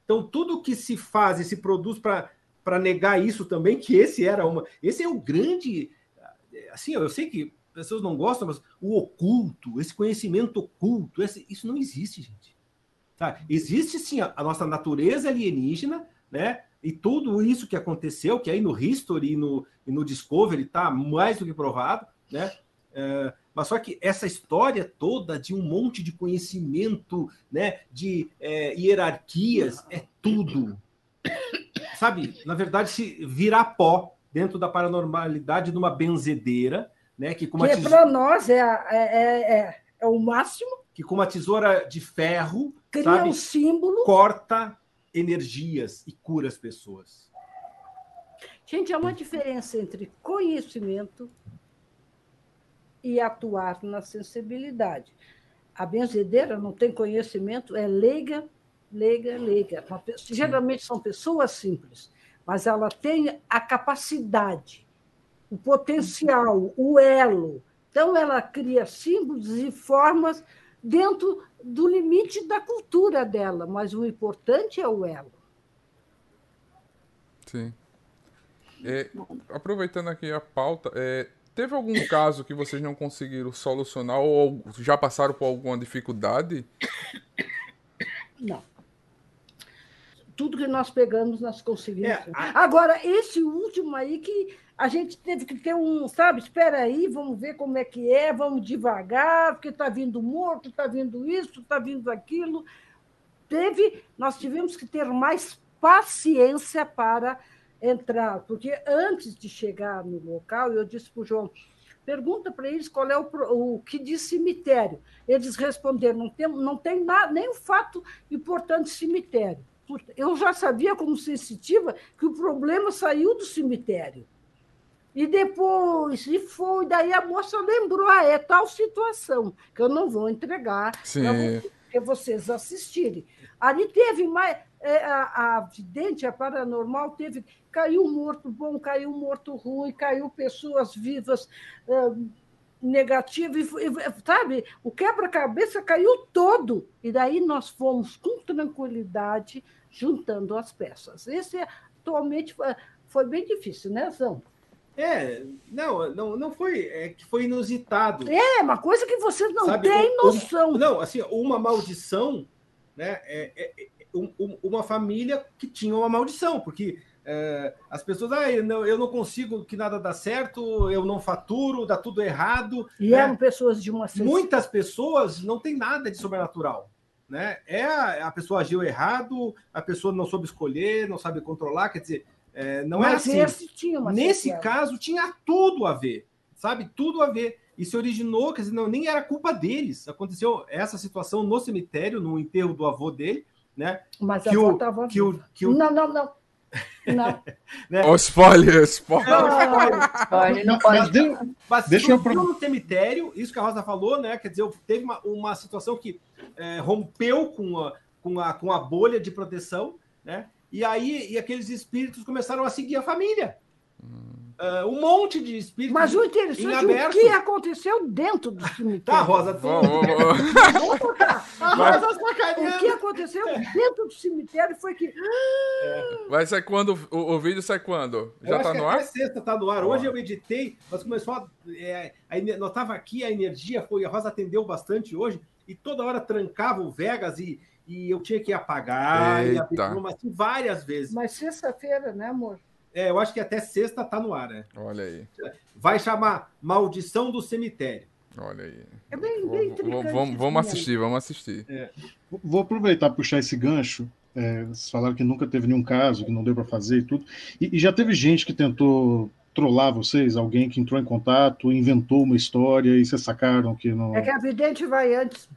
então tudo que se faz e se produz para negar isso também, que esse era uma. Esse é o grande. Assim, eu sei que pessoas não gostam, mas o oculto, esse conhecimento oculto, esse, isso não existe, gente. Tá? Existe sim a, a nossa natureza alienígena, né? E tudo isso que aconteceu, que aí no History e no, e no Discovery está mais do que provado, né? É, mas só que essa história toda de um monte de conhecimento, né, de é, hierarquias, é tudo. Sabe? Na verdade, se virar pó, dentro da paranormalidade de uma benzedeira, né? Que, que tesoura... para nós é, é, é, é, é, o máximo. Que com uma tesoura de ferro cria sabe, um símbolo, corta energias e cura as pessoas. Gente, há uma diferença entre conhecimento e atuar na sensibilidade. A benzedeira não tem conhecimento, é leiga, leiga, leiga. Geralmente são pessoas simples, mas ela tem a capacidade, o potencial, o elo. Então, ela cria símbolos e formas dentro do limite da cultura dela, mas o importante é o elo. Sim. É, aproveitando aqui a pauta, é, teve algum caso que vocês não conseguiram solucionar ou já passaram por alguma dificuldade? Não tudo que nós pegamos, nós conseguimos. É, a... Agora, esse último aí que a gente teve que ter um, sabe, espera aí, vamos ver como é que é, vamos devagar, porque está vindo morto, está vindo isso, está vindo aquilo. Teve, nós tivemos que ter mais paciência para entrar, porque antes de chegar no local, eu disse para o João, pergunta para eles qual é o, o que diz cemitério. Eles responderam, não tem, não tem nada, nem um fato importante cemitério eu já sabia, como sensitiva, que o problema saiu do cemitério. E depois, e foi, daí a moça lembrou, ah, é tal situação, que eu não vou entregar para vocês assistirem. Ali teve mais. É, a, a vidente, a paranormal, teve. Caiu morto bom, caiu morto ruim, caiu pessoas vivas. Uh, negativo, e, sabe? O quebra-cabeça caiu todo. E daí nós fomos com tranquilidade juntando as peças. Esse atualmente foi, foi bem difícil, né, Zão? É, não, não, não foi, é que foi inusitado. É, uma coisa que vocês não Sabe, têm noção. Um, não, assim, uma maldição, né, é, é, é um, uma família que tinha uma maldição, porque é, as pessoas, ah, eu não, eu não, consigo que nada dá certo, eu não faturo, dá tudo errado. E né? eram pessoas de uma Muitas pessoas não tem nada de sobrenatural. Né? É a, a, pessoa agiu errado, a pessoa não soube escolher, não sabe controlar, quer dizer, é, não é assim. Nesse caso, tinha tudo a ver, sabe? Tudo a ver. E se originou, quer dizer, não, nem era culpa deles. Aconteceu essa situação no cemitério, no enterro do avô dele, né? Mas que a avó estava que o, que o... Não, não, não. Não. <laughs> né? Oh, spoiler, spoiler. Não, não pode. Mas, de, mas deixa eu no cemitério, isso que a Rosa falou, né? Quer dizer, teve uma, uma situação que é, rompeu com a, com, a, com a bolha de proteção, né? E aí e aqueles espíritos começaram a seguir a família. Uh, um monte de espíritos. Mas o interessante é o que aconteceu dentro do cemitério. Tá, Rosa, <laughs> tu... Rosa O que aconteceu dentro do cemitério foi que. É. Vai sair quando? O, o, vídeo sai quando? Já está no ar? Até sexta tá no ar. Hoje eu editei, mas começou a. É, a notava aqui, a energia foi. A Rosa atendeu bastante hoje e toda hora trancava o Vegas e, e eu tinha que apagar Eita. e abrir, assim, várias vezes. Mas sexta-feira, né, amor? É, eu acho que até sexta tá no ar, né? Olha aí. Vai chamar Maldição do Cemitério. Olha aí. É bem, bem vou, vamos, vamos assistir, vamos assistir. É. Vou aproveitar e puxar esse gancho. É, vocês falaram que nunca teve nenhum caso, que não deu para fazer e tudo. E, e, já teve gente que tentou trollar vocês? Alguém que entrou em contato, inventou uma história e vocês sacaram que não. É que a vidente vai antes.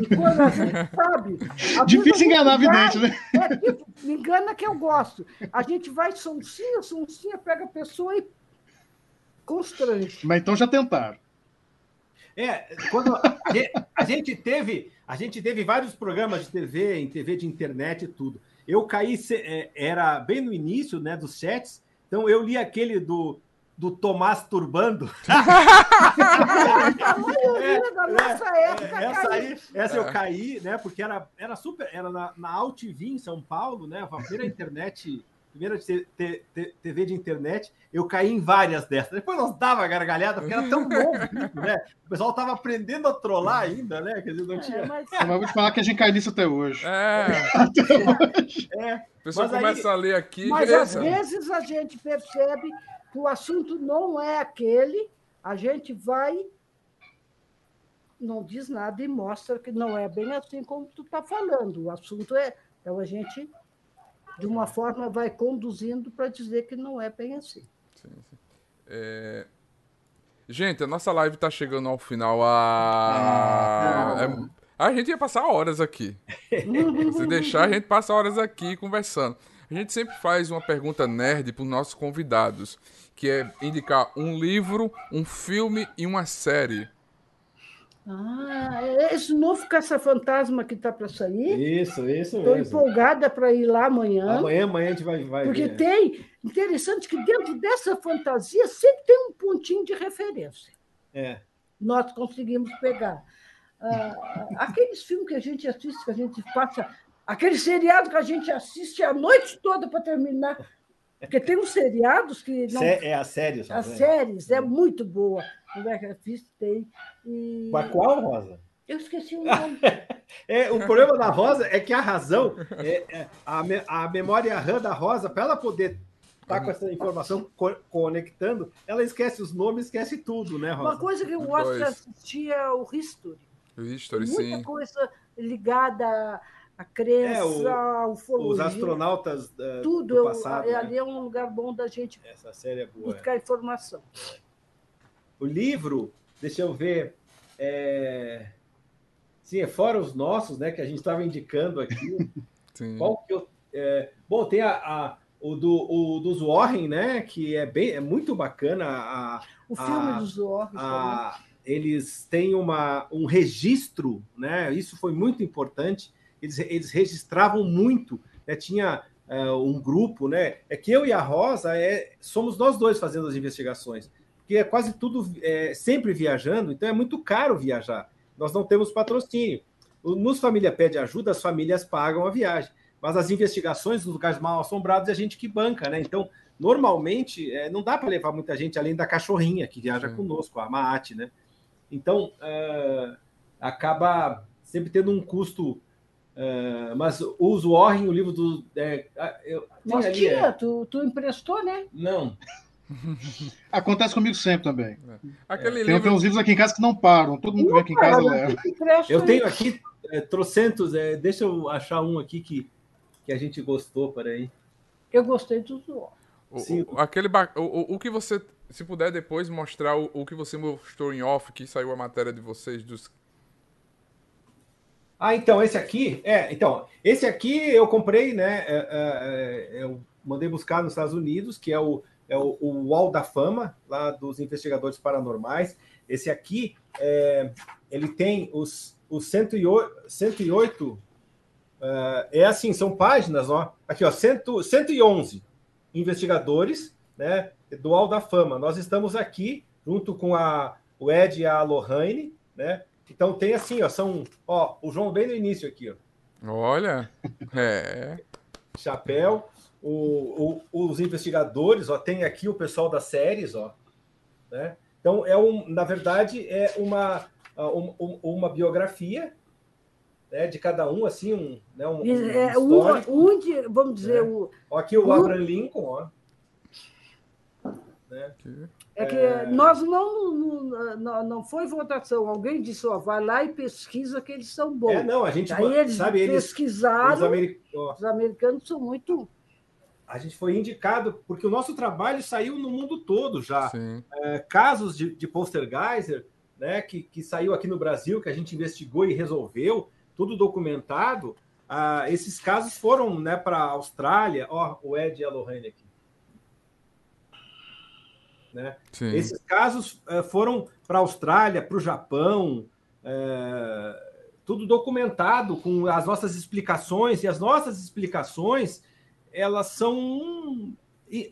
E quando a gente sabe. A Difícil enganar a vidente, né? É, tipo, me engana que eu gosto. A gente vai sonsinha, sonsinha, pega a pessoa e constrange. Mas então já tentaram. É, quando a gente teve, a gente teve vários programas de TV, em TV de internet e tudo. Eu caí, é, era bem no início, né, dos chats. Então eu li aquele do do Tomás Turbando. <laughs> é, é, época, essa aí, essa eu caí, né? Porque era, era super, era na, na AltV em São Paulo, né? A primeira internet, primeira TV de internet, eu caí em várias dessas. Depois nós dava gargalhada, porque era tão bom, <laughs> né? O pessoal tava aprendendo a trollar ainda, né? Quer dizer, não é, tinha. É, mas... mas vou te falar que a gente cai nisso até hoje. É. até hoje. É. O pessoal começa aí... a ler aqui. Mas beleza. às vezes a gente percebe o assunto não é aquele, a gente vai, não diz nada e mostra que não é bem assim como tu está falando. O assunto é. Então a gente, de uma forma, vai conduzindo para dizer que não é bem assim. Sim, sim. É... Gente, a nossa live tá chegando ao final. A... Ah. É... A gente ia passar horas aqui. <laughs> Se deixar, a gente passa horas aqui conversando. A gente sempre faz uma pergunta nerd para os nossos convidados, que é indicar um livro, um filme e uma série. Ah, é esse novo caça-fantasma que está para sair. Isso, isso Estou mesmo. empolgada para ir lá amanhã. Amanhã, amanhã a gente vai, vai Porque ver. tem, interessante que dentro dessa fantasia sempre tem um pontinho de referência. É. Nós conseguimos pegar. Ah, aqueles filmes que a gente assiste, que a gente passa, aquele seriado que a gente assiste a noite toda para terminar. Porque tem uns seriados que não. É a série, As né? séries é muito boa. O Mega Fist tem. E... Mas qual, Rosa? Eu esqueci o <laughs> nome. É, o problema da Rosa é que a razão, é, é, a, me- a memória RAM da Rosa, para ela poder estar com essa informação co- conectando, ela esquece os nomes, esquece tudo, né, Uma Rosa? coisa que eu Os gosto de assistir é o History. History, Muita sim. coisa ligada à crença, É, o- ufologia. Os astronautas uh, tudo. do eu- passado. é- né? Ali é um lugar bom da gente Essa série é boa. buscar informação. O livro, deixa eu ver. É... Sim, é fora os nossos, né? Que a gente estava indicando aqui. <laughs> sim. Qual que eu. é, Bom, tem a, a- o, do, o dos Warren, né? Que é bem, é muito bacana. A, O filme Ah, dos Zorros. a- eles têm uma, um registro, né? Isso foi muito importante. Eles, eles registravam muito. né, Tinha é, um grupo, né? É que eu e a Rosa é, somos nós dois fazendo as investigações, porque é quase tudo é, sempre viajando, então é muito caro viajar. Nós não temos patrocínio. Nos Família Pede Ajuda, as famílias pagam a viagem, mas as investigações nos lugares mal assombrados é a gente que banca, né? Então, normalmente, é, não dá para levar muita gente além da cachorrinha que viaja Sim. conosco, a Maate, né? Então, ah, acaba sempre tendo um custo. Ah, mas os Warren, o livro do. É, ah, eu, ali, tinha, é- tu, tu emprestou, né? não, <laughs> Acontece comigo sempre também. Aquele Tem, livro. tem uns livros aqui em casa que não param. Todo mundo que vem aqui em casa leva. eu tenho aqui é, trocentos. é, deixa eu achar um aqui que, que a gente gostou, peraí. Eu gostei dos o- aquele ba- o, o, o que você. Se puder depois mostrar o, o que você mostrou em off, que saiu a matéria de vocês dos. Ah, então, esse aqui, é, então, esse aqui eu comprei, né? é, é, é, eu mandei buscar nos Estados Unidos, que é o, é o, o Wall da Fama, lá dos investigadores paranormais. Esse aqui, é, ele tem os, os 108, 108 é, é assim, são páginas, ó. Aqui, ó, 100, 111 investigadores, né? Do Hall da Fama. Nós estamos aqui junto com a, o Ed e a Lohane, né? Então tem assim, ó, são, ó, o João bem no início aqui, ó, Olha! É. chapéu, o, o- os investigadores, ó, tem aqui o pessoal das séries, ó, né? Então é um, na verdade é uma um- um- uma biografia, né, de cada um, assim, um, né, um, um É, um, histórico. um de, vamos dizer, É. o, Ó, aqui o um- Abraham Lincoln, ó. Né? Aqui. É que É. nós não, não, não, foi votação. Alguém disse, ó, vai lá e pesquisa que eles são bons. É, não, a gente Aí eles sabe eles os pesquisaram, ameri- ó, os americanos são muito. a gente foi indicado porque o nosso trabalho saiu no mundo todo já. Sim. É, casos de, de Poltergeiser, né, que, que saiu aqui no Brasil, que a gente investigou e resolveu, tudo documentado. Ah, esses casos foram né, para a Austrália, ó, o Ed e a Lohane aqui. Né? Sim. Esses casos eh, foram para a Austrália, para o Japão, eh, tudo documentado com as nossas explicações, e as nossas explicações elas são um,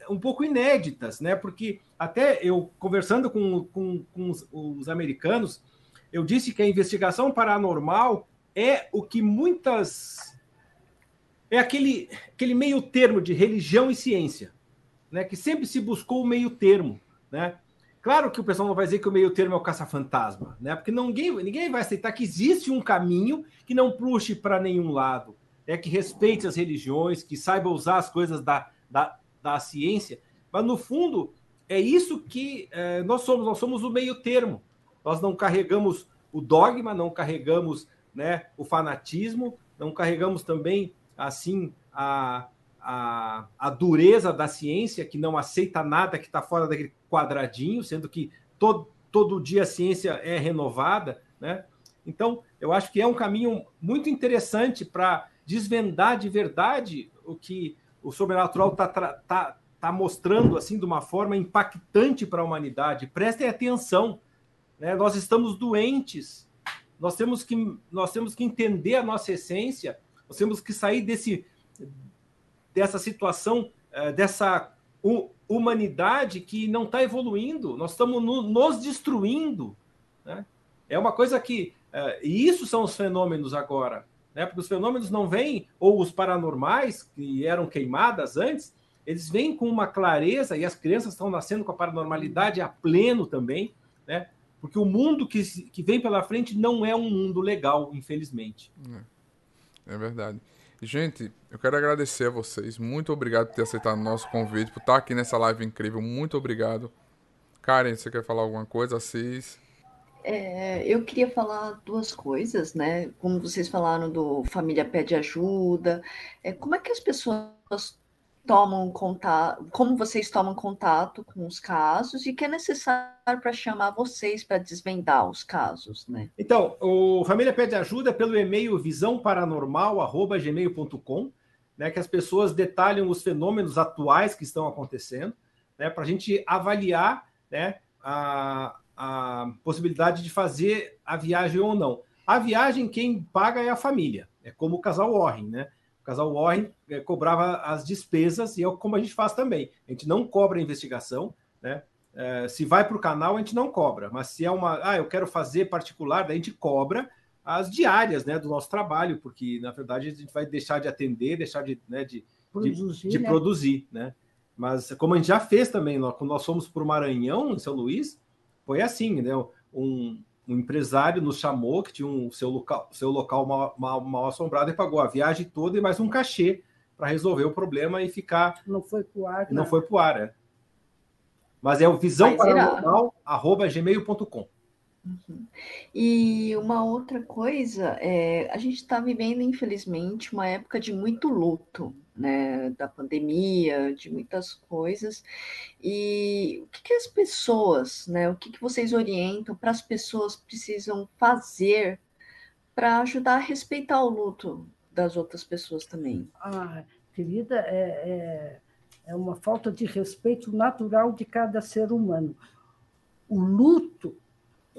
um pouco inéditas, né? Porque até eu conversando com, com, com os, os americanos, eu disse que a investigação paranormal é o que muitas. É aquele, aquele meio termo de religião e ciência, né? Que sempre se buscou o meio termo, né? Claro que o pessoal não vai dizer que o meio termo é o caça-fantasma, né? Porque ninguém, ninguém vai aceitar que existe um caminho que não puxe para nenhum lado, é que respeite as religiões, que saiba usar as coisas da, da, da ciência, mas no fundo é isso que eh, nós somos, nós somos o meio termo. Nós não carregamos o dogma, não carregamos né, o fanatismo, não carregamos também assim a, a, a dureza da ciência, que não aceita nada que está fora daquele quadradinho, sendo que todo, todo dia a ciência é renovada, né? Então, eu acho que é um caminho muito interessante para desvendar de verdade o que o sobrenatural está tá, tá mostrando assim de uma forma impactante para a humanidade. Prestem atenção, né? Nós estamos doentes. Nós temos que nós temos que entender a nossa essência. Nós temos que sair desse dessa situação, eh, dessa humanidade que não está evoluindo. Nós estamos nos destruindo. Né? É uma coisa que. Eh, e isso são os fenômenos agora. Né? Porque os fenômenos não vêm, ou os paranormais, que eram queimadas antes, eles vêm com uma clareza, e as crianças estão nascendo com a paranormalidade a pleno também, né? Porque o mundo que, que vem pela frente não é um mundo legal, infelizmente. É, é verdade. Gente, eu quero agradecer a vocês. Muito obrigado por ter aceitado o nosso convite, por estar aqui nessa live incrível. Muito obrigado. Karen, você quer falar alguma coisa? Assis? É, eu queria falar duas coisas, né? Como vocês falaram do Família Pede Ajuda. É, como é que as pessoas tomam contato, como vocês tomam contato com os casos e que é necessário para chamar vocês para desvendar os casos, né? Então, o Família Pede Ajuda pelo e-mail visãoparanormal@gmail.com, né, que as pessoas detalham os fenômenos atuais que estão acontecendo, né, para a gente avaliar, né, a, a possibilidade de fazer a viagem ou não. A viagem quem paga é a família, é como o casal Warren, né? Casal Warren é, cobrava as despesas, e é como a gente faz também. A gente não cobra a investigação, né? É, se vai para o canal, a gente não cobra, mas se é uma. Ah, eu quero fazer particular, daí a gente cobra as diárias né, do nosso trabalho, porque na verdade a gente vai deixar de atender, deixar de, né, de produzir. De, de né? produzir né? Mas como a gente já fez também, nós, quando nós fomos para o Maranhão, em São Luís, foi assim, né? Um, um empresário nos chamou, que tinha um seu local, seu local mal, mal, mal assombrado, e pagou a viagem toda e mais um cachê para resolver o problema e ficar. Não foi para o ar. Não, não foi para o ar, é. Mas é o visãoparanormal.gmail.com. Uhum. E uma outra coisa, é, a gente está vivendo, infelizmente, uma época de muito luto, né, da pandemia, de muitas coisas. E o que, que as pessoas, né, o que, que vocês orientam para as pessoas precisam fazer para ajudar a respeitar o luto das outras pessoas também? Ah, querida, é, é, é uma falta de respeito natural de cada ser humano. O luto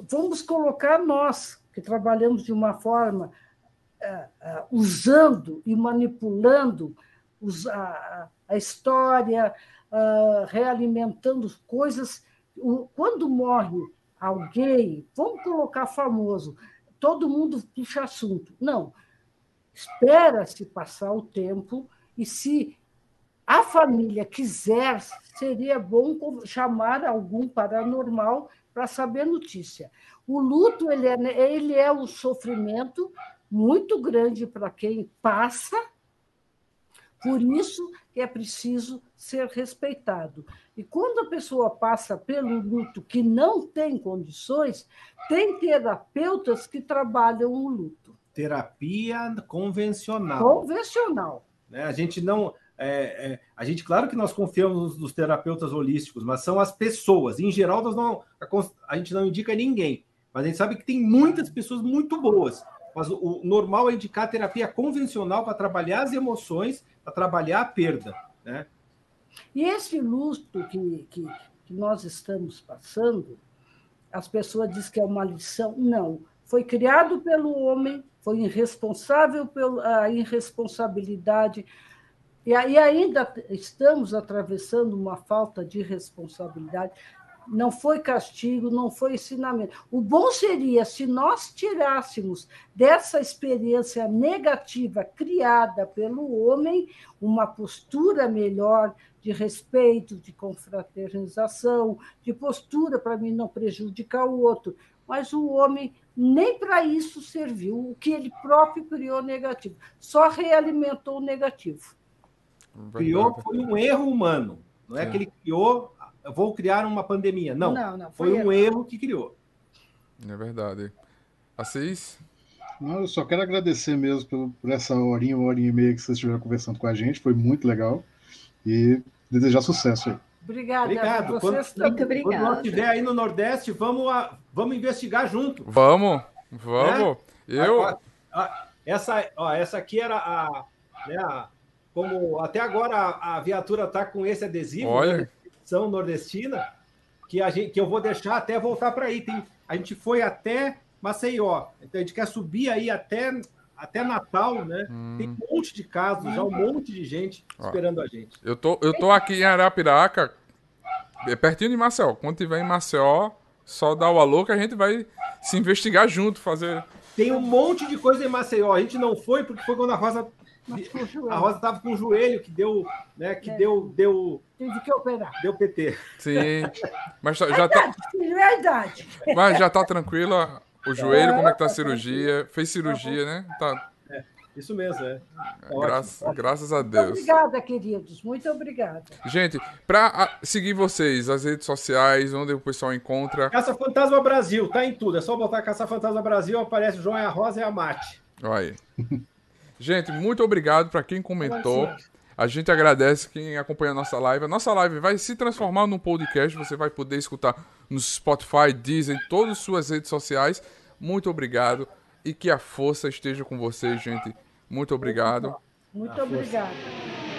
vamos colocar nós, que trabalhamos de uma forma uh, uh, usando e manipulando os, a, a, história, uh, realimentando coisas. O, quando morre alguém, vamos colocar famoso, todo mundo puxa assunto. Não. Espera-se passar o tempo e se a família quiser, seria bom chamar algum paranormal para saber notícia. O luto ele é, ele é um sofrimento muito grande para quem passa, por isso é preciso ser respeitado. E quando a pessoa passa pelo luto que não tem condições, tem terapeutas que trabalham o luto. Terapia convencional. Convencional. Né? A gente não é, é, a gente, claro que nós confiamos nos, terapeutas holísticos, mas são as pessoas. Em geral, nós não, a, a, gente não indica ninguém, mas a gente sabe que tem muitas pessoas muito boas. Mas o, o normal é indicar terapia convencional para trabalhar as emoções, para trabalhar a perda. Né? E esse luto que, que, que nós estamos passando, as pessoas dizem que é uma lição. Não. Foi criado pelo homem, foi irresponsável pela irresponsabilidade e ainda estamos atravessando uma falta de responsabilidade. Não foi castigo, não foi ensinamento. O bom seria se nós tirássemos dessa experiência negativa criada pelo homem uma postura melhor de respeito, de confraternização, de postura para mim não prejudicar o outro. Mas o homem nem para isso serviu, o que ele próprio criou negativo, só realimentou o negativo. Criou foi um erro humano. Não é, é. que ele criou, vou criar uma pandemia. Não, não, não foi, foi um erro. que criou. É verdade. Assis? Não, eu só quero agradecer mesmo por, por essa horinha, uma horinha e meia que vocês estiveram conversando com a gente. Foi muito legal. E desejar sucesso aí. Obrigada. Obrigado. Quando, Muito obrigada. Quando nós estiver aí no Nordeste, vamos, a, vamos investigar junto. Vamos, vamos. Eu. A- a- essa, ó, essa aqui era a, né, a- Como até agora a, a viatura está com esse adesivo, Olha. né, São Nordestina, que, a gente, que eu vou deixar até voltar para aí. Tem, a gente foi até Maceió. Então a gente quer subir aí até, até Natal, né? Tem um monte de casos, já um monte de gente Ó. esperando a gente. Eu tô, eu tô aqui em Arapiraca, é pertinho de Maceió. Quando tiver em Maceió, só dá o alô que a gente vai se investigar junto, fazer. Tem um monte de coisa em Maceió. A gente não foi porque foi quando a Rosa <laughs> A Rosa estava com o joelho que deu, né, que deu, deu, Tive que operar. deu PT. Sim. Mas tá- já tá, é a idade. mas já tá tranquila o joelho, como é que tá a cirurgia? Fez cirurgia, né? Tá, Isso mesmo, é. Tá ótimo. graças, graças a Muito Deus. obrigada, queridos. Muito obrigada. Gente, pra ah, seguir vocês, as redes sociais, onde o pessoal encontra. Caça Fantasma Brasil, tá em tudo. É só botar Caça Fantasma Brasil, aparece o João e a Rosa e a Mate. Olha aí. <laughs> Gente, muito obrigado para quem comentou. A gente agradece quem acompanha a nossa live. A nossa live vai se transformar num podcast. Você vai poder escutar no Spotify, Deezer, em todas as suas redes sociais. Muito obrigado. E que a força esteja com vocês, gente. Muito obrigado. Muito obrigada.